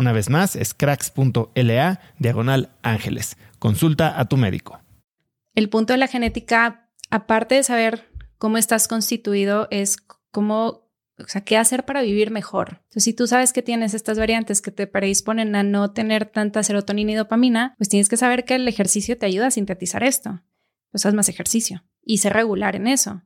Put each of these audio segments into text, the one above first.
Una vez más, es cracks.la diagonal ángeles. Consulta a tu médico. El punto de la genética, aparte de saber cómo estás constituido, es cómo, o sea, qué hacer para vivir mejor. Entonces, si tú sabes que tienes estas variantes que te predisponen a no tener tanta serotonina y dopamina, pues tienes que saber que el ejercicio te ayuda a sintetizar esto. Pues haz más ejercicio y ser regular en eso.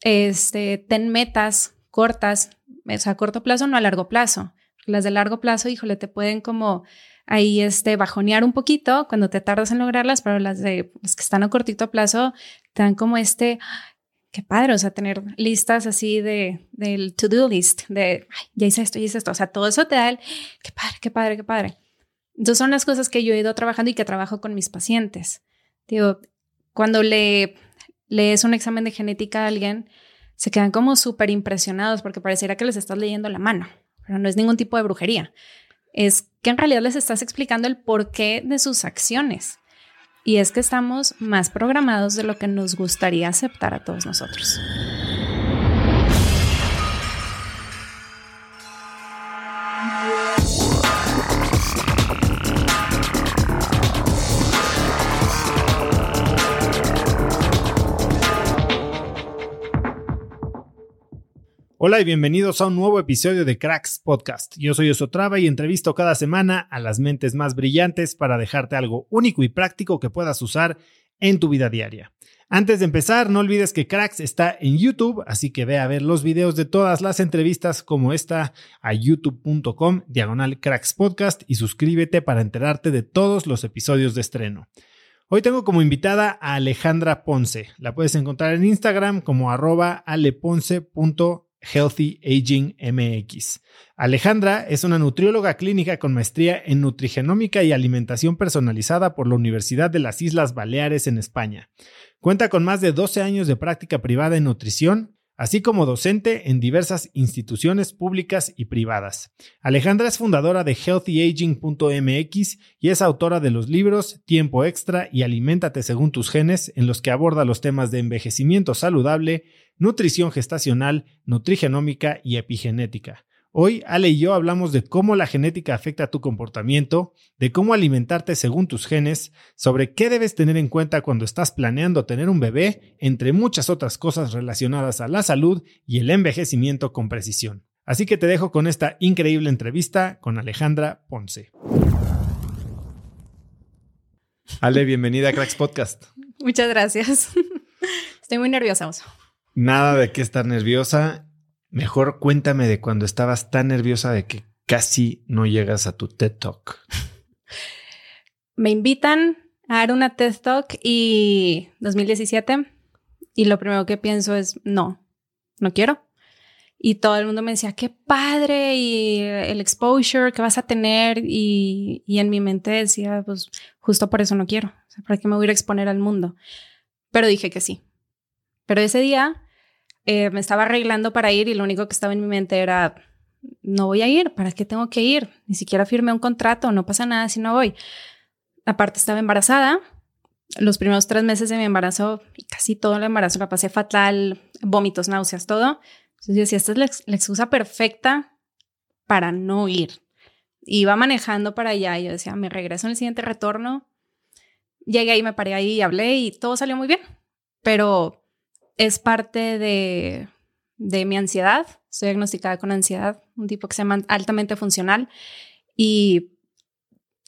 Este, ten metas cortas, o sea, a corto plazo, no a largo plazo. Las de largo plazo, híjole, te pueden como ahí este, bajonear un poquito cuando te tardas en lograrlas, pero las de las que están a cortito plazo te dan como este, qué padre, o sea, tener listas así de del to-do list, de ya hice esto, ya hice esto, o sea, todo eso te da el, qué padre, qué padre, qué padre. Son las cosas que yo he ido trabajando y que trabajo con mis pacientes. Digo, cuando le lees un examen de genética a alguien, se quedan como súper impresionados porque pareciera que les estás leyendo la mano pero no es ningún tipo de brujería. Es que en realidad les estás explicando el porqué de sus acciones. Y es que estamos más programados de lo que nos gustaría aceptar a todos nosotros. Hola y bienvenidos a un nuevo episodio de Cracks Podcast. Yo soy Osotrava y entrevisto cada semana a las mentes más brillantes para dejarte algo único y práctico que puedas usar en tu vida diaria. Antes de empezar, no olvides que Cracks está en YouTube, así que ve a ver los videos de todas las entrevistas como esta a youtube.com diagonal Cracks Podcast y suscríbete para enterarte de todos los episodios de estreno. Hoy tengo como invitada a Alejandra Ponce. La puedes encontrar en Instagram como arroba aleponce.com Healthy Aging MX. Alejandra es una nutrióloga clínica con maestría en nutrigenómica y alimentación personalizada por la Universidad de las Islas Baleares en España. Cuenta con más de 12 años de práctica privada en nutrición, así como docente en diversas instituciones públicas y privadas. Alejandra es fundadora de healthyaging.mx y es autora de los libros Tiempo Extra y Aliméntate según tus genes, en los que aborda los temas de envejecimiento saludable, nutrición gestacional, nutrigenómica y epigenética. Hoy Ale y yo hablamos de cómo la genética afecta a tu comportamiento, de cómo alimentarte según tus genes, sobre qué debes tener en cuenta cuando estás planeando tener un bebé, entre muchas otras cosas relacionadas a la salud y el envejecimiento con precisión. Así que te dejo con esta increíble entrevista con Alejandra Ponce. Ale, bienvenida a Cracks Podcast. Muchas gracias. Estoy muy nerviosa, Oso. Nada de qué estar nerviosa. Mejor cuéntame de cuando estabas tan nerviosa de que casi no llegas a tu TED Talk. Me invitan a dar una TED Talk y 2017 y lo primero que pienso es no, no quiero. Y todo el mundo me decía, qué padre y el exposure que vas a tener. Y, y en mi mente decía, pues justo por eso no quiero. O sea, ¿para qué me voy a exponer al mundo? Pero dije que sí. Pero ese día eh, me estaba arreglando para ir y lo único que estaba en mi mente era, no voy a ir, ¿para qué tengo que ir? Ni siquiera firmé un contrato, no pasa nada si no voy. Aparte estaba embarazada. Los primeros tres meses de mi embarazo, casi todo el embarazo la pasé fatal, vómitos, náuseas, todo. Entonces yo decía, esta es la, excusa perfecta para no ir. Iba manejando para allá y yo decía, me regreso en el siguiente retorno. Llegué ahí, me paré ahí y hablé y todo salió muy bien. Pero es parte de, de mi ansiedad. Estoy diagnosticada con ansiedad, un tipo que se llama altamente funcional. Y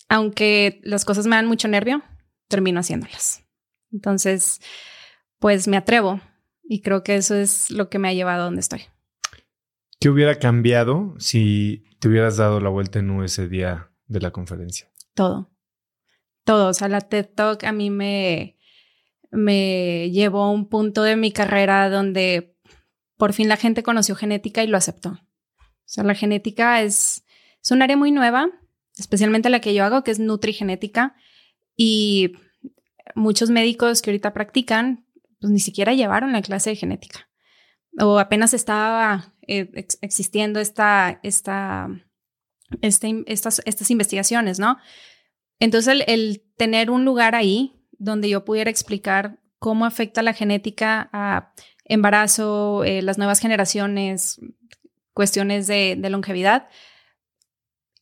aunque las cosas me dan mucho nervio, termino haciéndolas. Entonces, pues me atrevo y creo que eso es lo que me ha llevado a donde estoy. ¿Qué hubiera cambiado si te hubieras dado la vuelta en U ese día de la conferencia? Todo. Todo. O sea, la TED Talk a mí me, me llevó a un punto de mi carrera donde por fin la gente conoció genética y lo aceptó. O sea, la genética es, es un área muy nueva, especialmente la que yo hago, que es nutrigenética. Y muchos médicos que ahorita practican pues ni siquiera llevaron la clase de genética. O apenas estaba eh, existiendo esta, esta, este, estas, estas investigaciones, ¿no? Entonces, el, tener un lugar ahí donde yo pudiera explicar cómo afecta la genética a embarazo, eh, las nuevas generaciones, cuestiones de, de, longevidad,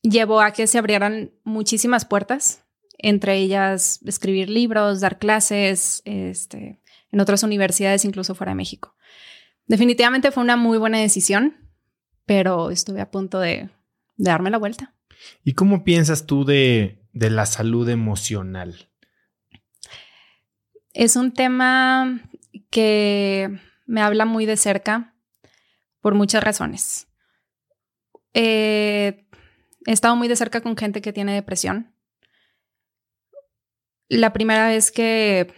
llevó a que se abrieran muchísimas puertas, entre ellas escribir libros, dar clases, este, en otras universidades, incluso fuera de México. Definitivamente fue una muy buena decisión, pero estuve a punto de, darme la vuelta. ¿Y cómo piensas tú de, de la salud emocional? Es un tema que me habla muy de cerca por muchas razones. Eh, he estado muy de cerca con gente que tiene depresión. La primera vez que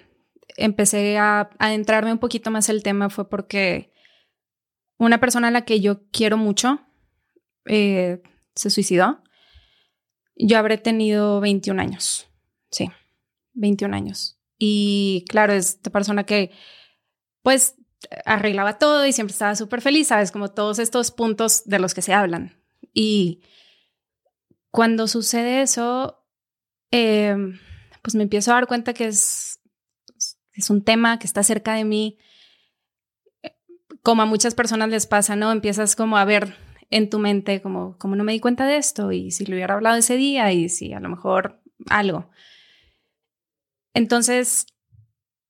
empecé a adentrarme un poquito más el tema fue porque una persona a la que yo quiero mucho eh, se suicidó. Yo habré tenido 21 años. Sí, 21 años. Y claro, es esta persona que pues arreglaba todo y siempre estaba súper feliz, ¿sabes? Como todos estos puntos de los que se hablan. Y cuando sucede eso, eh, pues me empiezo a dar cuenta que es es un tema que está cerca de mí. Como a muchas personas les pasa, ¿no? Empiezas como a ver en tu mente como, como no me di cuenta de esto y si lo hubiera hablado ese día y si a lo mejor algo. Entonces,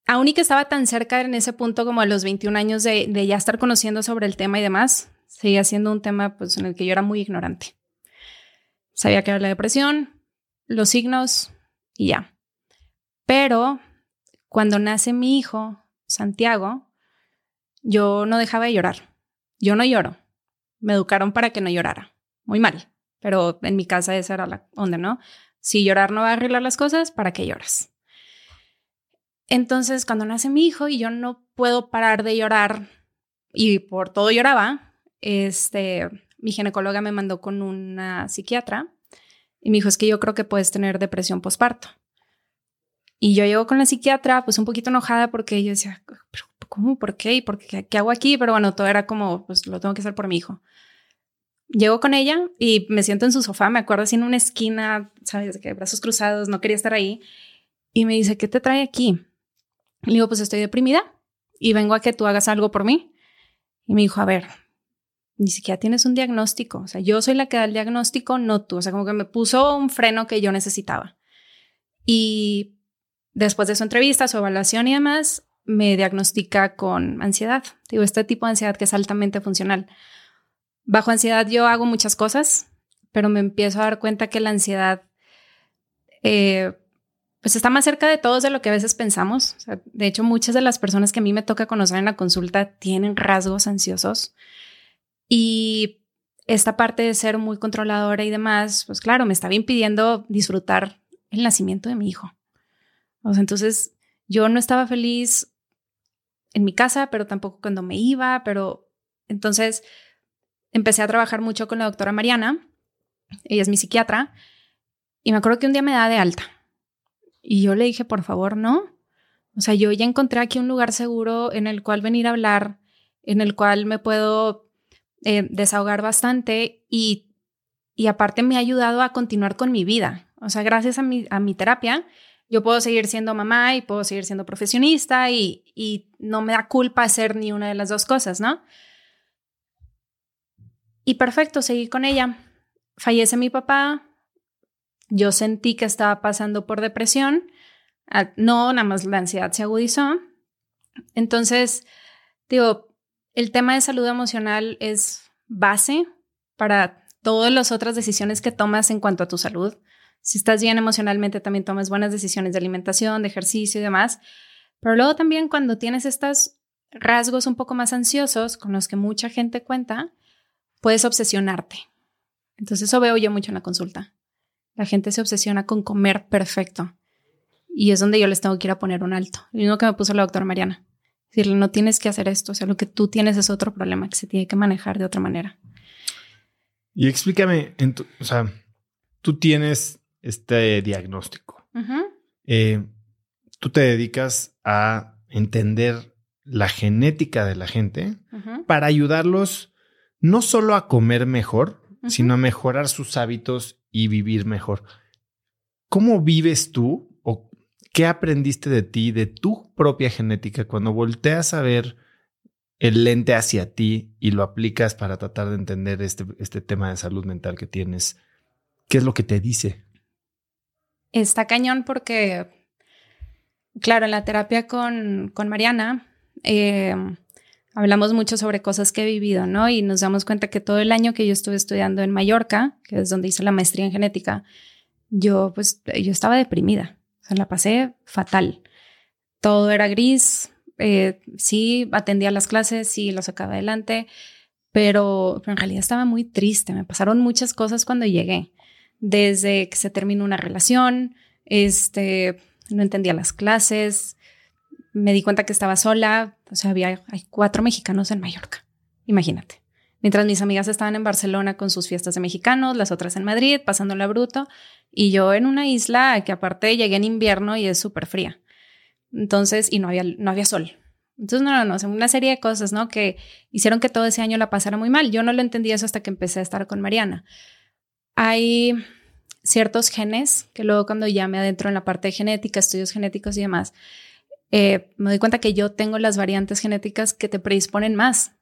aún y que estaba tan cerca en ese punto como a los 21 años de, ya estar conociendo sobre el tema y demás, seguía siendo un tema pues en el que yo era muy ignorante. Sabía que era la depresión, los signos y ya. Pero cuando nace mi hijo, Santiago, yo no dejaba de llorar. Yo no lloro. Me educaron para que no llorara. Muy mal. Pero en mi casa esa era la onda, ¿no? Si llorar no va a arreglar las cosas, ¿para qué lloras? Entonces, cuando nace mi hijo y yo no puedo parar de llorar y por todo lloraba, este, mi ginecóloga me mandó con una psiquiatra y me dijo, es que yo creo que puedes tener depresión postparto. Y yo llego con la psiquiatra, pues un poquito enojada porque yo decía, ¿pero cómo? ¿Por qué? ¿Y por qué? ¿Qué hago aquí? Pero bueno, todo era como, pues lo tengo que hacer por mi hijo. Llego con ella y me siento en su sofá, me acuerdo así en una esquina, ¿sabes? Que brazos cruzados, no quería estar ahí. Y me dice, ¿qué te trae aquí? Le digo, pues estoy deprimida y vengo a que tú hagas algo por mí. Y me dijo, a ver, ni siquiera tienes un diagnóstico. O sea, yo soy la que da el diagnóstico, no tú. O sea, como que me puso un freno que yo necesitaba. Y Después de su entrevista, su evaluación y demás, me diagnostica con ansiedad. Digo, este tipo de ansiedad que es altamente funcional. Bajo ansiedad yo hago muchas cosas, pero me empiezo a dar cuenta que la ansiedad eh, pues está más cerca de todos de lo que a veces pensamos. de hecho, muchas de las personas que a mí me toca conocer en la consulta tienen rasgos ansiosos. Y esta parte de ser muy controladora y demás, pues claro, me estaba impidiendo disfrutar el nacimiento de mi hijo. Entonces yo no estaba feliz en mi casa, pero tampoco cuando me iba, pero entonces empecé a trabajar mucho con la doctora Mariana, ella es mi psiquiatra, y me acuerdo que un día me da de alta. Y yo le dije, por favor, no. O sea, yo ya encontré aquí un lugar seguro en el cual venir a hablar, en el cual me puedo eh, desahogar bastante y, y aparte me ha ayudado a continuar con mi vida. O sea, gracias a mi, a mi terapia, yo puedo seguir siendo mamá y puedo seguir siendo profesionista y, y no me da culpa hacer ni una de las dos cosas, ¿no? Y perfecto, seguí con ella. Fallece mi papá. Yo sentí que estaba pasando por depresión. No, nada más la ansiedad se agudizó. Entonces, digo, el tema de salud emocional es base para todas las otras decisiones que tomas en cuanto a tu salud. Si estás bien emocionalmente, también tomas buenas decisiones de alimentación, de ejercicio y demás. Pero luego también cuando tienes estos rasgos un poco más ansiosos con los que mucha gente cuenta, puedes obsesionarte. Entonces eso veo yo mucho en la consulta. La gente se obsesiona con comer perfecto. Y es donde yo les tengo que ir a poner un alto. Lo mismo que me puso la doctora Mariana. Decirle, no tienes que hacer esto. O sea, lo que tú tienes es otro problema que se tiene que manejar de otra manera. Y explícame, o sea, tú tienes este diagnóstico. Eh, tú te dedicas a entender la genética de la gente para ayudarlos no solo a comer mejor, sino a mejorar sus hábitos y vivir mejor. ¿Cómo vives tú o qué aprendiste de ti, de tu propia genética, cuando volteas a ver el lente hacia ti y lo aplicas para tratar de entender este, este tema de salud mental que tienes? ¿Qué es lo que te dice? Está cañón porque, claro, en la terapia con, con Mariana, eh, hablamos mucho sobre cosas que he vivido, ¿no? Y nos damos cuenta que todo el año que yo estuve estudiando en Mallorca, que es donde hice la maestría en genética, yo pues yo estaba deprimida, o sea, la pasé fatal. Todo era gris, eh, sí atendía las clases, sí lo sacaba adelante, pero, pero en realidad estaba muy triste, me pasaron muchas cosas cuando llegué, desde que se terminó una relación, este, no entendía las clases, me di cuenta que estaba sola, o sea, había hay cuatro mexicanos en Mallorca, imagínate. Mientras mis amigas estaban en Barcelona con sus fiestas de mexicanos, las otras en Madrid, pasándola bruto, y yo en una isla que aparte llegué en invierno y es súper fría. Entonces, y no había, no había sol. Entonces, no, no, no, una serie de cosas, ¿no? Que hicieron que todo ese año la pasara muy mal. Yo no lo entendí eso hasta que empecé a estar con Mariana. Hay ciertos genes que luego cuando ya me adentro en la parte de genética, estudios genéticos y demás, eh, me doy cuenta que yo tengo las variantes genéticas que te predisponen más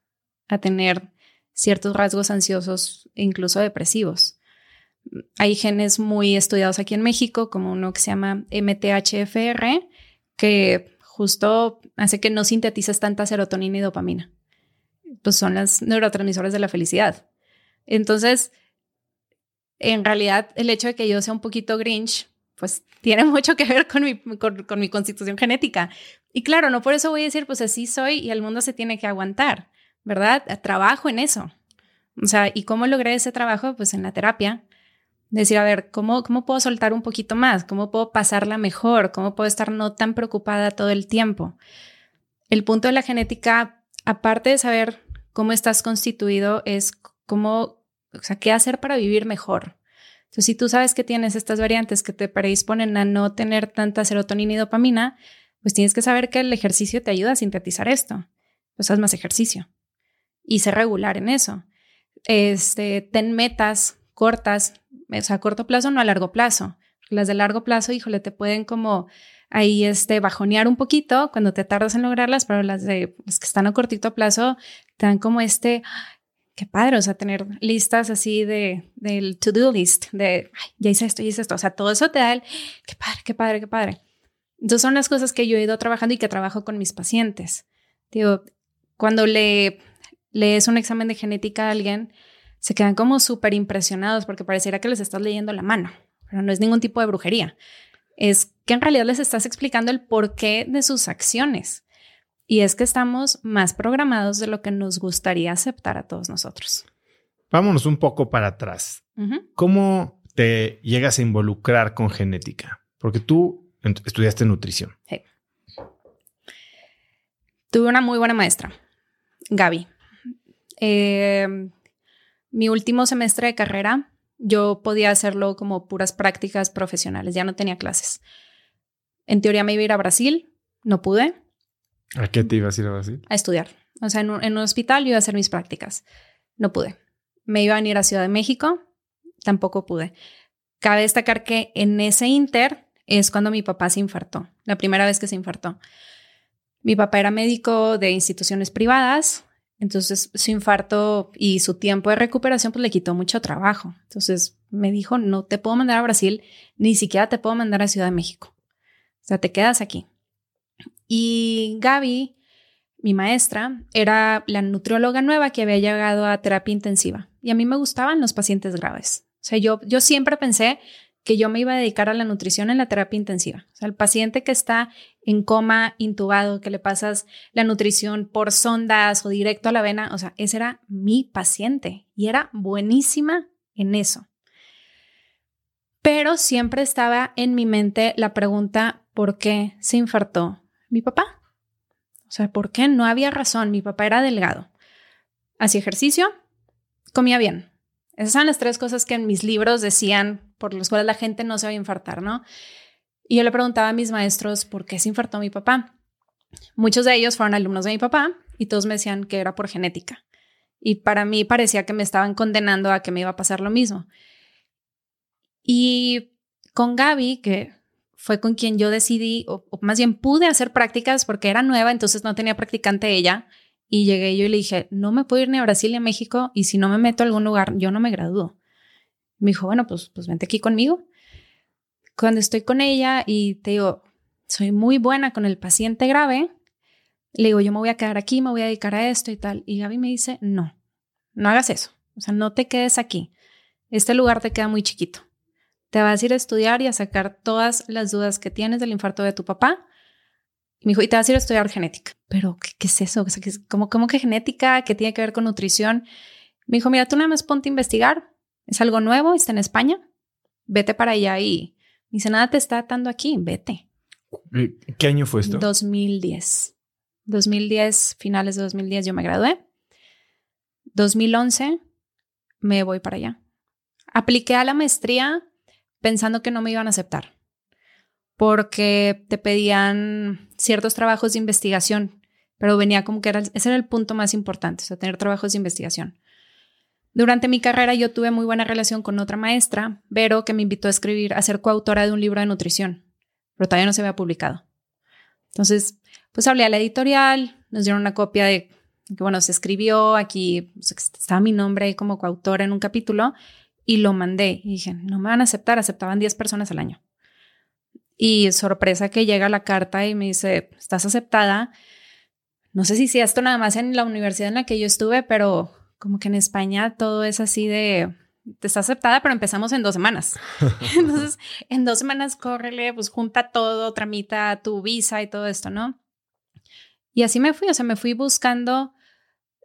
a tener ciertos rasgos ansiosos e incluso depresivos. Hay genes muy estudiados aquí en México, como uno que se llama MTHFR, que justo hace que no sintetices tanta serotonina y dopamina. Pues son las neurotransmisores de la felicidad. Entonces, en realidad, el hecho de que yo sea un poquito grinch, pues tiene mucho que ver con mi, con, mi constitución genética. Y claro, no por eso voy a decir, pues así soy y el mundo se tiene que aguantar, ¿verdad? Trabajo en eso. O sea, ¿y cómo logré ese trabajo? Pues en la terapia. Decir, a ver, ¿cómo, ¿cómo puedo soltar un poquito más? ¿Cómo puedo pasarla mejor? ¿Cómo puedo estar no tan preocupada todo el tiempo? El punto de la genética, aparte de saber cómo estás constituido, es cómo, o sea, qué hacer para vivir mejor. Entonces, si tú sabes que tienes estas variantes que te predisponen a no tener tanta serotonina y dopamina, pues tienes que saber que el ejercicio te ayuda a sintetizar esto. Pues haz más ejercicio y ser regular en eso. Este, ten metas cortas, o sea, a corto plazo, no a largo plazo. Las de largo plazo, híjole, te pueden como ahí este, bajonear un poquito cuando te tardas en lograrlas, pero las de las que están a cortito plazo te dan como este, qué padre, o sea, tener listas así de, del to-do list, de, ya hice esto, ya hice esto, o sea, todo eso te da el, qué padre, qué padre, qué padre. Entonces son las cosas que yo he ido trabajando y que trabajo con mis pacientes. Digo, cuando le lees un examen de genética a alguien, se quedan como súper impresionados porque pareciera que les estás leyendo la mano, pero no es ningún tipo de brujería. es que en realidad les estás explicando el porqué de sus acciones. Y es que estamos más programados de lo que nos gustaría aceptar a todos nosotros. Vámonos un poco para atrás. ¿Cómo te llegas a involucrar con genética? Porque tú estudiaste nutrición. Tuve una muy buena maestra, Gaby. Eh, mi último semestre de carrera, yo podía hacerlo como puras prácticas profesionales, ya no tenía clases. En teoría me iba a ir a Brasil, no pude. ¿A qué te ibas a ir a Brasil? A estudiar. O sea, en un, hospital yo iba a hacer mis prácticas. No pude. Me iba a venir a Ciudad de México, tampoco pude. Cabe destacar que en ese inter es cuando mi papá se infartó, la primera vez que se infartó. Mi papá era médico de instituciones privadas, entonces su infarto y su tiempo de recuperación pues le quitó mucho trabajo. Entonces me dijo, no te puedo mandar a Brasil, ni siquiera te puedo mandar a Ciudad de México. O sea, te quedas aquí. Y Gaby, mi maestra, era la nutrióloga nueva que había llegado a terapia intensiva. Y a mí me gustaban los pacientes graves. O sea, yo, yo siempre pensé que yo me iba a dedicar a la nutrición en la terapia intensiva. O sea, el paciente que está en coma, intubado, que le pasas la nutrición por sondas o directo a la vena, o sea, ese era mi paciente y era buenísima en eso. Pero siempre estaba en mi mente la pregunta, ¿por qué se infartó mi papá? O sea, ¿por qué? No había razón. Mi papá era delgado. Hacía ejercicio, comía bien. Esas son las tres cosas que en mis libros decían por las cuales la gente no se va a infartar, ¿no? Y yo le preguntaba a mis maestros por qué se infartó mi papá. Muchos de ellos fueron alumnos de mi papá y todos me decían que era por genética. Y para mí parecía que me estaban condenando a que me iba a pasar lo mismo. Y con Gaby, que fue con quien yo decidí, o, más bien pude hacer prácticas porque era nueva, entonces no tenía practicante ella. Y llegué yo y le dije, no me puedo ir ni a Brasil ni a México y si no me meto a algún lugar, yo no me gradúo. Me dijo, bueno, pues, pues vente aquí conmigo. Cuando estoy con ella y te digo, soy muy buena con el paciente grave, le digo, yo me voy a quedar aquí, me voy a dedicar a esto y tal. Y Gaby me dice, no, no hagas eso. O sea, no te quedes aquí. Este lugar te queda muy chiquito. Te vas a ir a estudiar y a sacar todas las dudas que tienes del infarto de tu papá. Y me dijo, y te vas a ir a estudiar genética. Pero, ¿qué, es eso? ¿cómo, ¿cómo, que genética? ¿Qué tiene que ver con nutrición? Me dijo, mira, tú nada más ponte a investigar. Es algo nuevo, está en España. Vete para allá y dice, nada te está atando aquí, vete. Eh, ¿Qué año fue esto? 2010. 2010, finales de 2010 yo me gradué. 2011 me voy para allá. Apliqué a la maestría pensando que no me iban a aceptar porque te pedían ciertos trabajos de investigación, pero venía como que era, ese era el punto más importante, o sea, tener trabajos de investigación. Durante mi carrera yo tuve muy buena relación con otra maestra, Vero, que me invitó a escribir, a ser coautora de un libro de nutrición, pero todavía no se había publicado. Entonces, pues hablé a la editorial, nos dieron una copia de que, bueno, se escribió, aquí estaba mi nombre como coautora en un capítulo y lo mandé. Y dije, no me van a aceptar, aceptaban 10 personas al año. Y sorpresa que llega la carta y me dice, estás aceptada. No sé si si esto nada más en la universidad en la que yo estuve, pero como que en España todo es así de, te está aceptada, pero empezamos en dos semanas. Entonces, en dos semanas, córrele, pues junta todo, tramita tu visa y todo esto, ¿no? Y así me fui, o sea, me fui buscando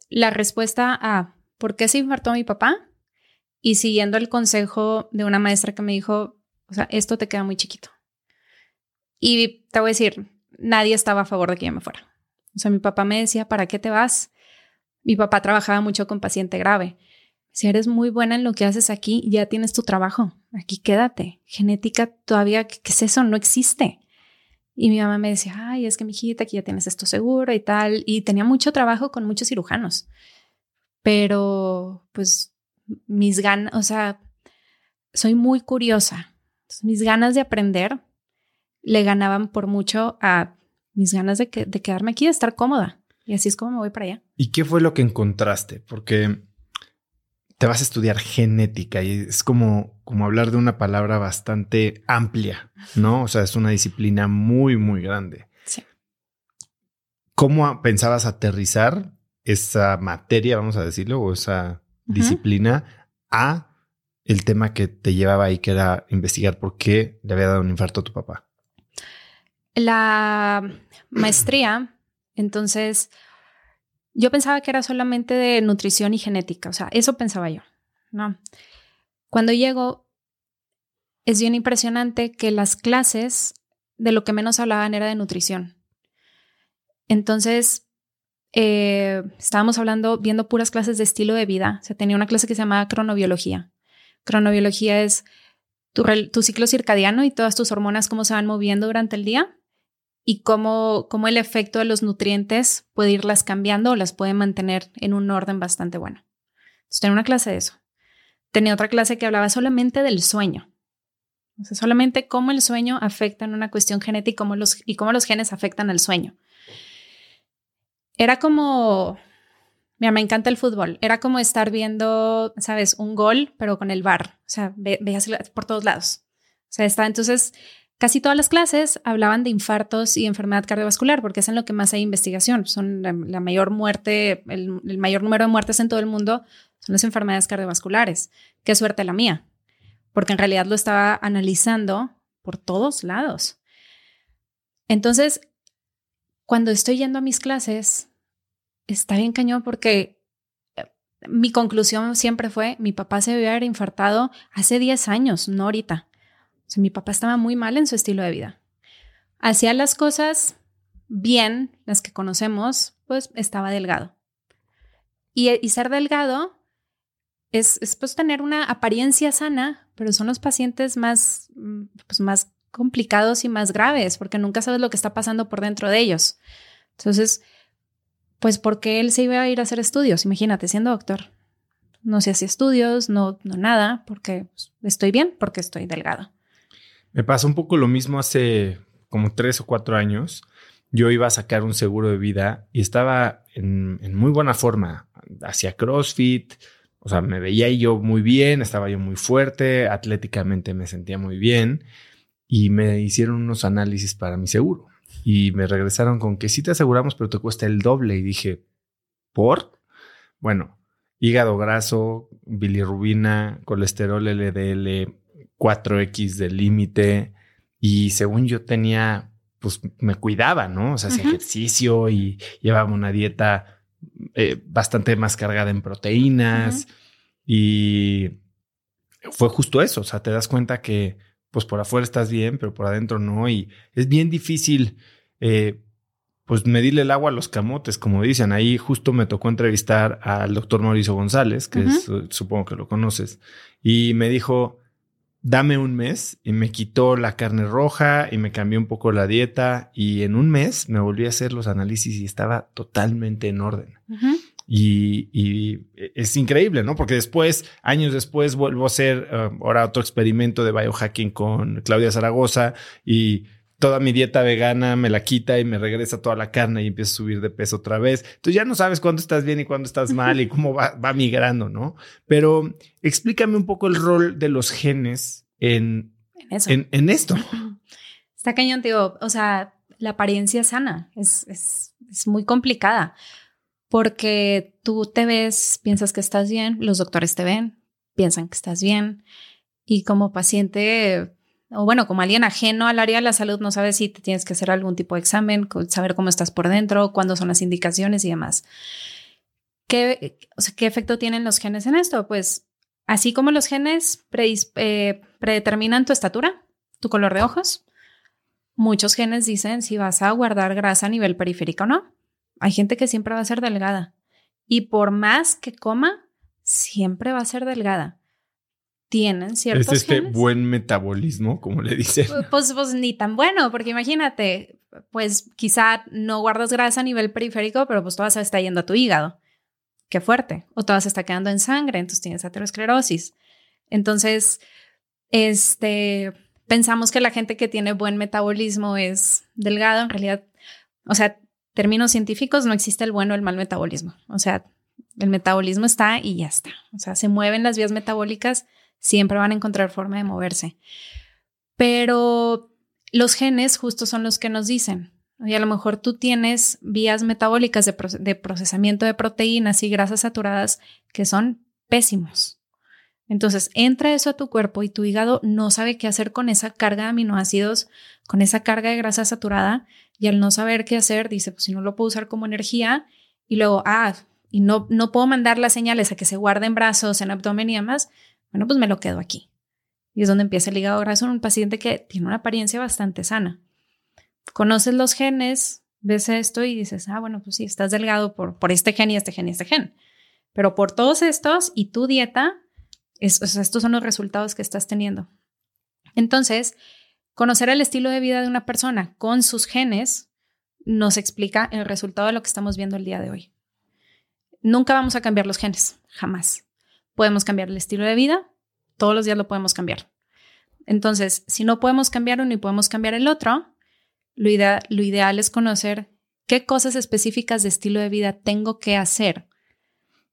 la respuesta a por qué se infartó mi papá y siguiendo el consejo de una maestra que me dijo, o sea, esto te queda muy chiquito. Y te voy a decir, nadie estaba a favor de que yo me fuera. O sea, mi papá me decía, ¿para qué te vas? Mi papá trabajaba mucho con paciente grave. Si eres muy buena en lo que haces aquí, ya tienes tu trabajo. Aquí quédate. Genética todavía, ¿qué, es eso? No existe. Y mi mamá me decía, ay, es que mi hijita, aquí ya tienes esto seguro y tal. Y tenía mucho trabajo con muchos cirujanos. Pero, pues, mis ganas, o sea, soy muy curiosa. mis ganas de aprender le ganaban por mucho a mis ganas de, de quedarme aquí, de estar cómoda. Y así es como me voy para allá. ¿Y qué fue lo que encontraste? Porque te vas a estudiar genética y es como, como hablar de una palabra bastante amplia, ¿no? O sea, es una disciplina muy, muy grande. Sí. ¿Cómo pensabas aterrizar esa materia, vamos a decirlo, o esa disciplina a el tema que te llevaba ahí, que era investigar por qué le había dado un infarto a tu papá? la maestría, entonces yo pensaba que era solamente de nutrición y genética, o sea, eso pensaba yo, ¿no? Cuando llego, es bien impresionante que las clases de lo que menos hablaban era de nutrición. Entonces, eh, estábamos hablando, viendo puras clases de estilo de vida. O sea, tenía una clase que se llamaba cronobiología. Cronobiología es tu, ciclo circadiano y todas tus hormonas, cómo se van moviendo durante el día y cómo, cómo el efecto de los nutrientes puede irlas cambiando o las puede mantener en un orden bastante bueno. Entonces, tenía una clase de eso. Tenía otra clase que hablaba solamente del sueño. O sea, solamente cómo el sueño afecta en una cuestión genética y cómo los, y cómo los genes afectan al sueño. Era como, mira, me encanta el fútbol. Era como estar viendo, sabes, un gol, pero con el bar. O sea, veías por todos lados. O sea, está entonces Casi todas las clases hablaban de infartos y enfermedad cardiovascular, porque es en lo que más hay investigación. Son la, mayor muerte, el, el, mayor número de muertes en todo el mundo son las enfermedades cardiovasculares. Qué suerte la mía, porque en realidad lo estaba analizando por todos lados. Entonces, cuando estoy yendo a mis clases, está bien cañón porque eh, mi conclusión siempre fue, mi papá se debió haber infartado hace 10 años, no ahorita mi papá estaba muy mal en su estilo de vida. Hacía las cosas bien, las que conocemos, pues estaba delgado. Y, ser delgado es, es, pues tener una apariencia sana, pero son los pacientes más, mm, pues, más complicados y más graves, porque nunca sabes lo que está pasando por dentro de ellos. Entonces, pues, ¿por qué él se iba a ir a hacer estudios? Imagínate, siendo doctor. No se hacía estudios, no, no nada, porque pues, estoy bien, porque estoy delgado. Me pasó un poco lo mismo hace como tres o cuatro años. Yo iba a sacar un seguro de vida y estaba en, muy buena forma. Hacía CrossFit, o sea, me veía yo muy bien, estaba yo muy fuerte, atléticamente me sentía muy bien y me hicieron unos análisis para mi seguro. Y me regresaron con que sí te aseguramos, pero te cuesta el doble. Y dije, ¿por? Bueno, hígado graso, bilirrubina, colesterol LDL, 4X de límite. Y según yo tenía, pues me cuidaba, ¿no? O sea, hacía ejercicio y llevaba una dieta eh, bastante más cargada en proteínas. Y fue justo eso, o sea, te das cuenta que pues por afuera estás bien, pero por adentro no y es bien difícil. Eh, pues medirle el agua a los camotes, como dicen. Ahí justo me tocó entrevistar al doctor Mauricio González, que supongo que lo conoces, y me dijo, dame un mes y me quitó la carne roja y me cambió un poco la dieta y en un mes me volví a hacer los análisis y estaba totalmente en orden. Y, es increíble, ¿no? Porque después, años después, vuelvo a hacer eh, ahora otro experimento de biohacking con Claudia Zaragoza y toda mi dieta vegana me la quita y me regresa toda la carne y empiezo a subir de peso otra vez. Entonces ya no sabes cuándo estás bien y cuándo estás mal y cómo va, migrando, ¿no? Pero explícame un poco el rol de los genes en, en, esto. Está cañón, tío. O sea, la apariencia sana es, es, es muy complicada porque tú te ves, piensas que estás bien, los doctores te ven, piensan que estás bien y como paciente o bueno, como alguien ajeno al área de la salud, no sabes si te tienes que hacer algún tipo de examen, saber cómo estás por dentro, cuándo son las indicaciones y demás. ¿Qué, ¿qué efecto tienen los genes en esto? Pues así como los genes eh, predeterminan tu estatura, tu color de ojos, muchos genes dicen si vas a guardar grasa a nivel periférico o no. Hay gente que siempre va a ser delgada y por más que coma, siempre va a ser delgada tienen ciertos Es este buen metabolismo, como le dicen. Pues, pues ni tan bueno, porque imagínate, pues quizá no guardas grasa a nivel periférico, pero pues toda se está yendo a tu hígado. Qué fuerte. O toda se está quedando en sangre, entonces tienes aterosclerosis. Entonces, este, pensamos que la gente que tiene buen metabolismo es delgado. En realidad, o sea, términos científicos, no existe el bueno o el mal metabolismo. O sea, el metabolismo está y ya está. O sea, se mueven las vías metabólicas siempre van a encontrar forma de moverse. Pero los genes justo son los que nos dicen, y a lo mejor tú tienes vías metabólicas de, procesamiento de proteínas y grasas saturadas que son pésimos. Entonces entra eso a tu cuerpo y tu hígado no sabe qué hacer con esa carga de aminoácidos, con esa carga de grasa saturada y al no saber qué hacer dice, pues si no lo puedo usar como energía y luego, ah, y no, no puedo mandar las señales a que se guarden brazos, en abdomen y demás, bueno, pues me lo quedo aquí. Y es donde empieza el hígado graso en un paciente que tiene una apariencia bastante sana. Conoces los genes, ves esto y dices, ah, bueno, pues sí, estás delgado por, por este gen y este gen y este gen. Pero por todos estos y tu dieta, estos son los resultados que estás teniendo. Entonces, conocer el estilo de vida de una persona con sus genes nos explica el resultado de lo que estamos viendo el día de hoy. Nunca vamos a cambiar los genes, jamás. Podemos cambiar el estilo de vida, todos los días lo podemos cambiar. Entonces, si no podemos cambiar uno y podemos cambiar el otro, lo, ideal es conocer qué cosas específicas de estilo de vida tengo que hacer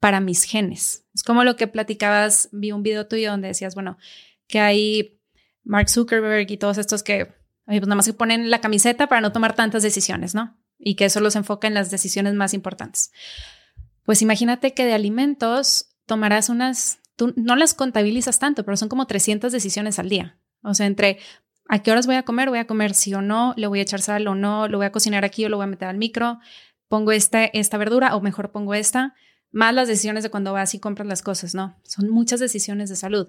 para mis genes. Es como lo que platicabas, vi un video tuyo donde decías, bueno, que hay Mark Zuckerberg y todos estos que pues nada más se ponen la camiseta para no tomar tantas decisiones, ¿no? Y que eso los enfoca en las decisiones más importantes. Pues imagínate que de alimentos tomarás unas, tú no las contabilizas tanto, pero son como 300 decisiones al día. O sea, entre a qué horas voy a comer, voy a comer sí o no, le voy a echar sal o no, lo voy a cocinar aquí o lo voy a meter al micro, pongo esta, esta verdura o mejor pongo esta, más las decisiones de cuando vas y compras las cosas, ¿no? Son muchas decisiones de salud.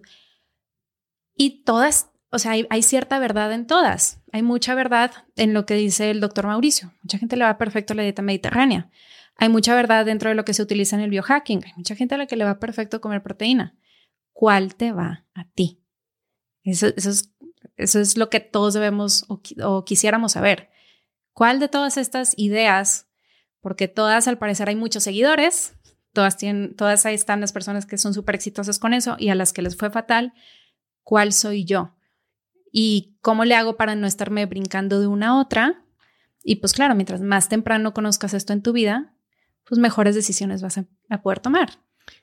Y todas o sea, hay, cierta verdad en todas. Hay mucha verdad en lo que dice el doctor Mauricio. Mucha gente le va perfecto a la dieta mediterránea. Hay mucha verdad dentro de lo que se utiliza en el biohacking. Hay mucha gente a la que le va perfecto comer proteína. ¿Cuál te va a ti? Eso, es, eso es, lo que todos debemos o, quisiéramos saber. ¿Cuál de todas estas ideas, porque todas al parecer hay muchos seguidores, todas, tienen, todas ahí están las personas que son súper exitosas con eso y a las que les fue fatal, ¿cuál soy yo? y cómo le hago para no estarme brincando de una a otra. Y pues claro, mientras más temprano conozcas esto en tu vida, pues mejores decisiones vas a, poder tomar.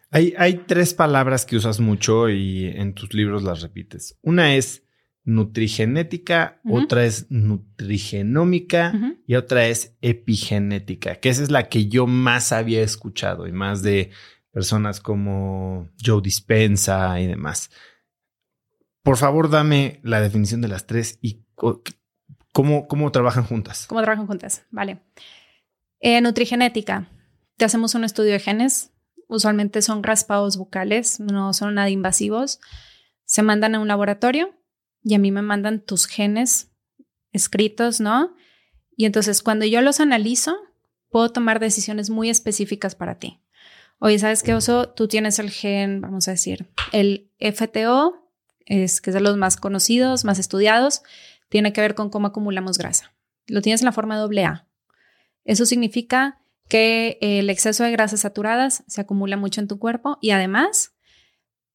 Hay, hay, tres palabras que usas mucho y en tus libros las repites. Una es nutrigenética, otra es nutrigenómica y otra es epigenética, que esa es la que yo más había escuchado y más de personas como Joe Dispensa y demás. Por favor, dame la definición de las tres y cómo, cómo trabajan juntas. ¿Cómo trabajan juntas? Vale. Eh, nutrigenética. Te hacemos un estudio de genes. Usualmente son raspados bucales, no son nada invasivos. Se mandan a un laboratorio y a mí me mandan tus genes escritos, ¿no? Y entonces cuando yo los analizo, puedo tomar decisiones muy específicas para ti. Oye, ¿sabes qué, Oso? Tú tienes el gen, vamos a decir, el FTO es, que es de los más conocidos, más estudiados, tiene que ver con cómo acumulamos grasa. Lo tienes en la forma doble A. Eso significa que el exceso de grasas saturadas se acumula mucho en tu cuerpo y además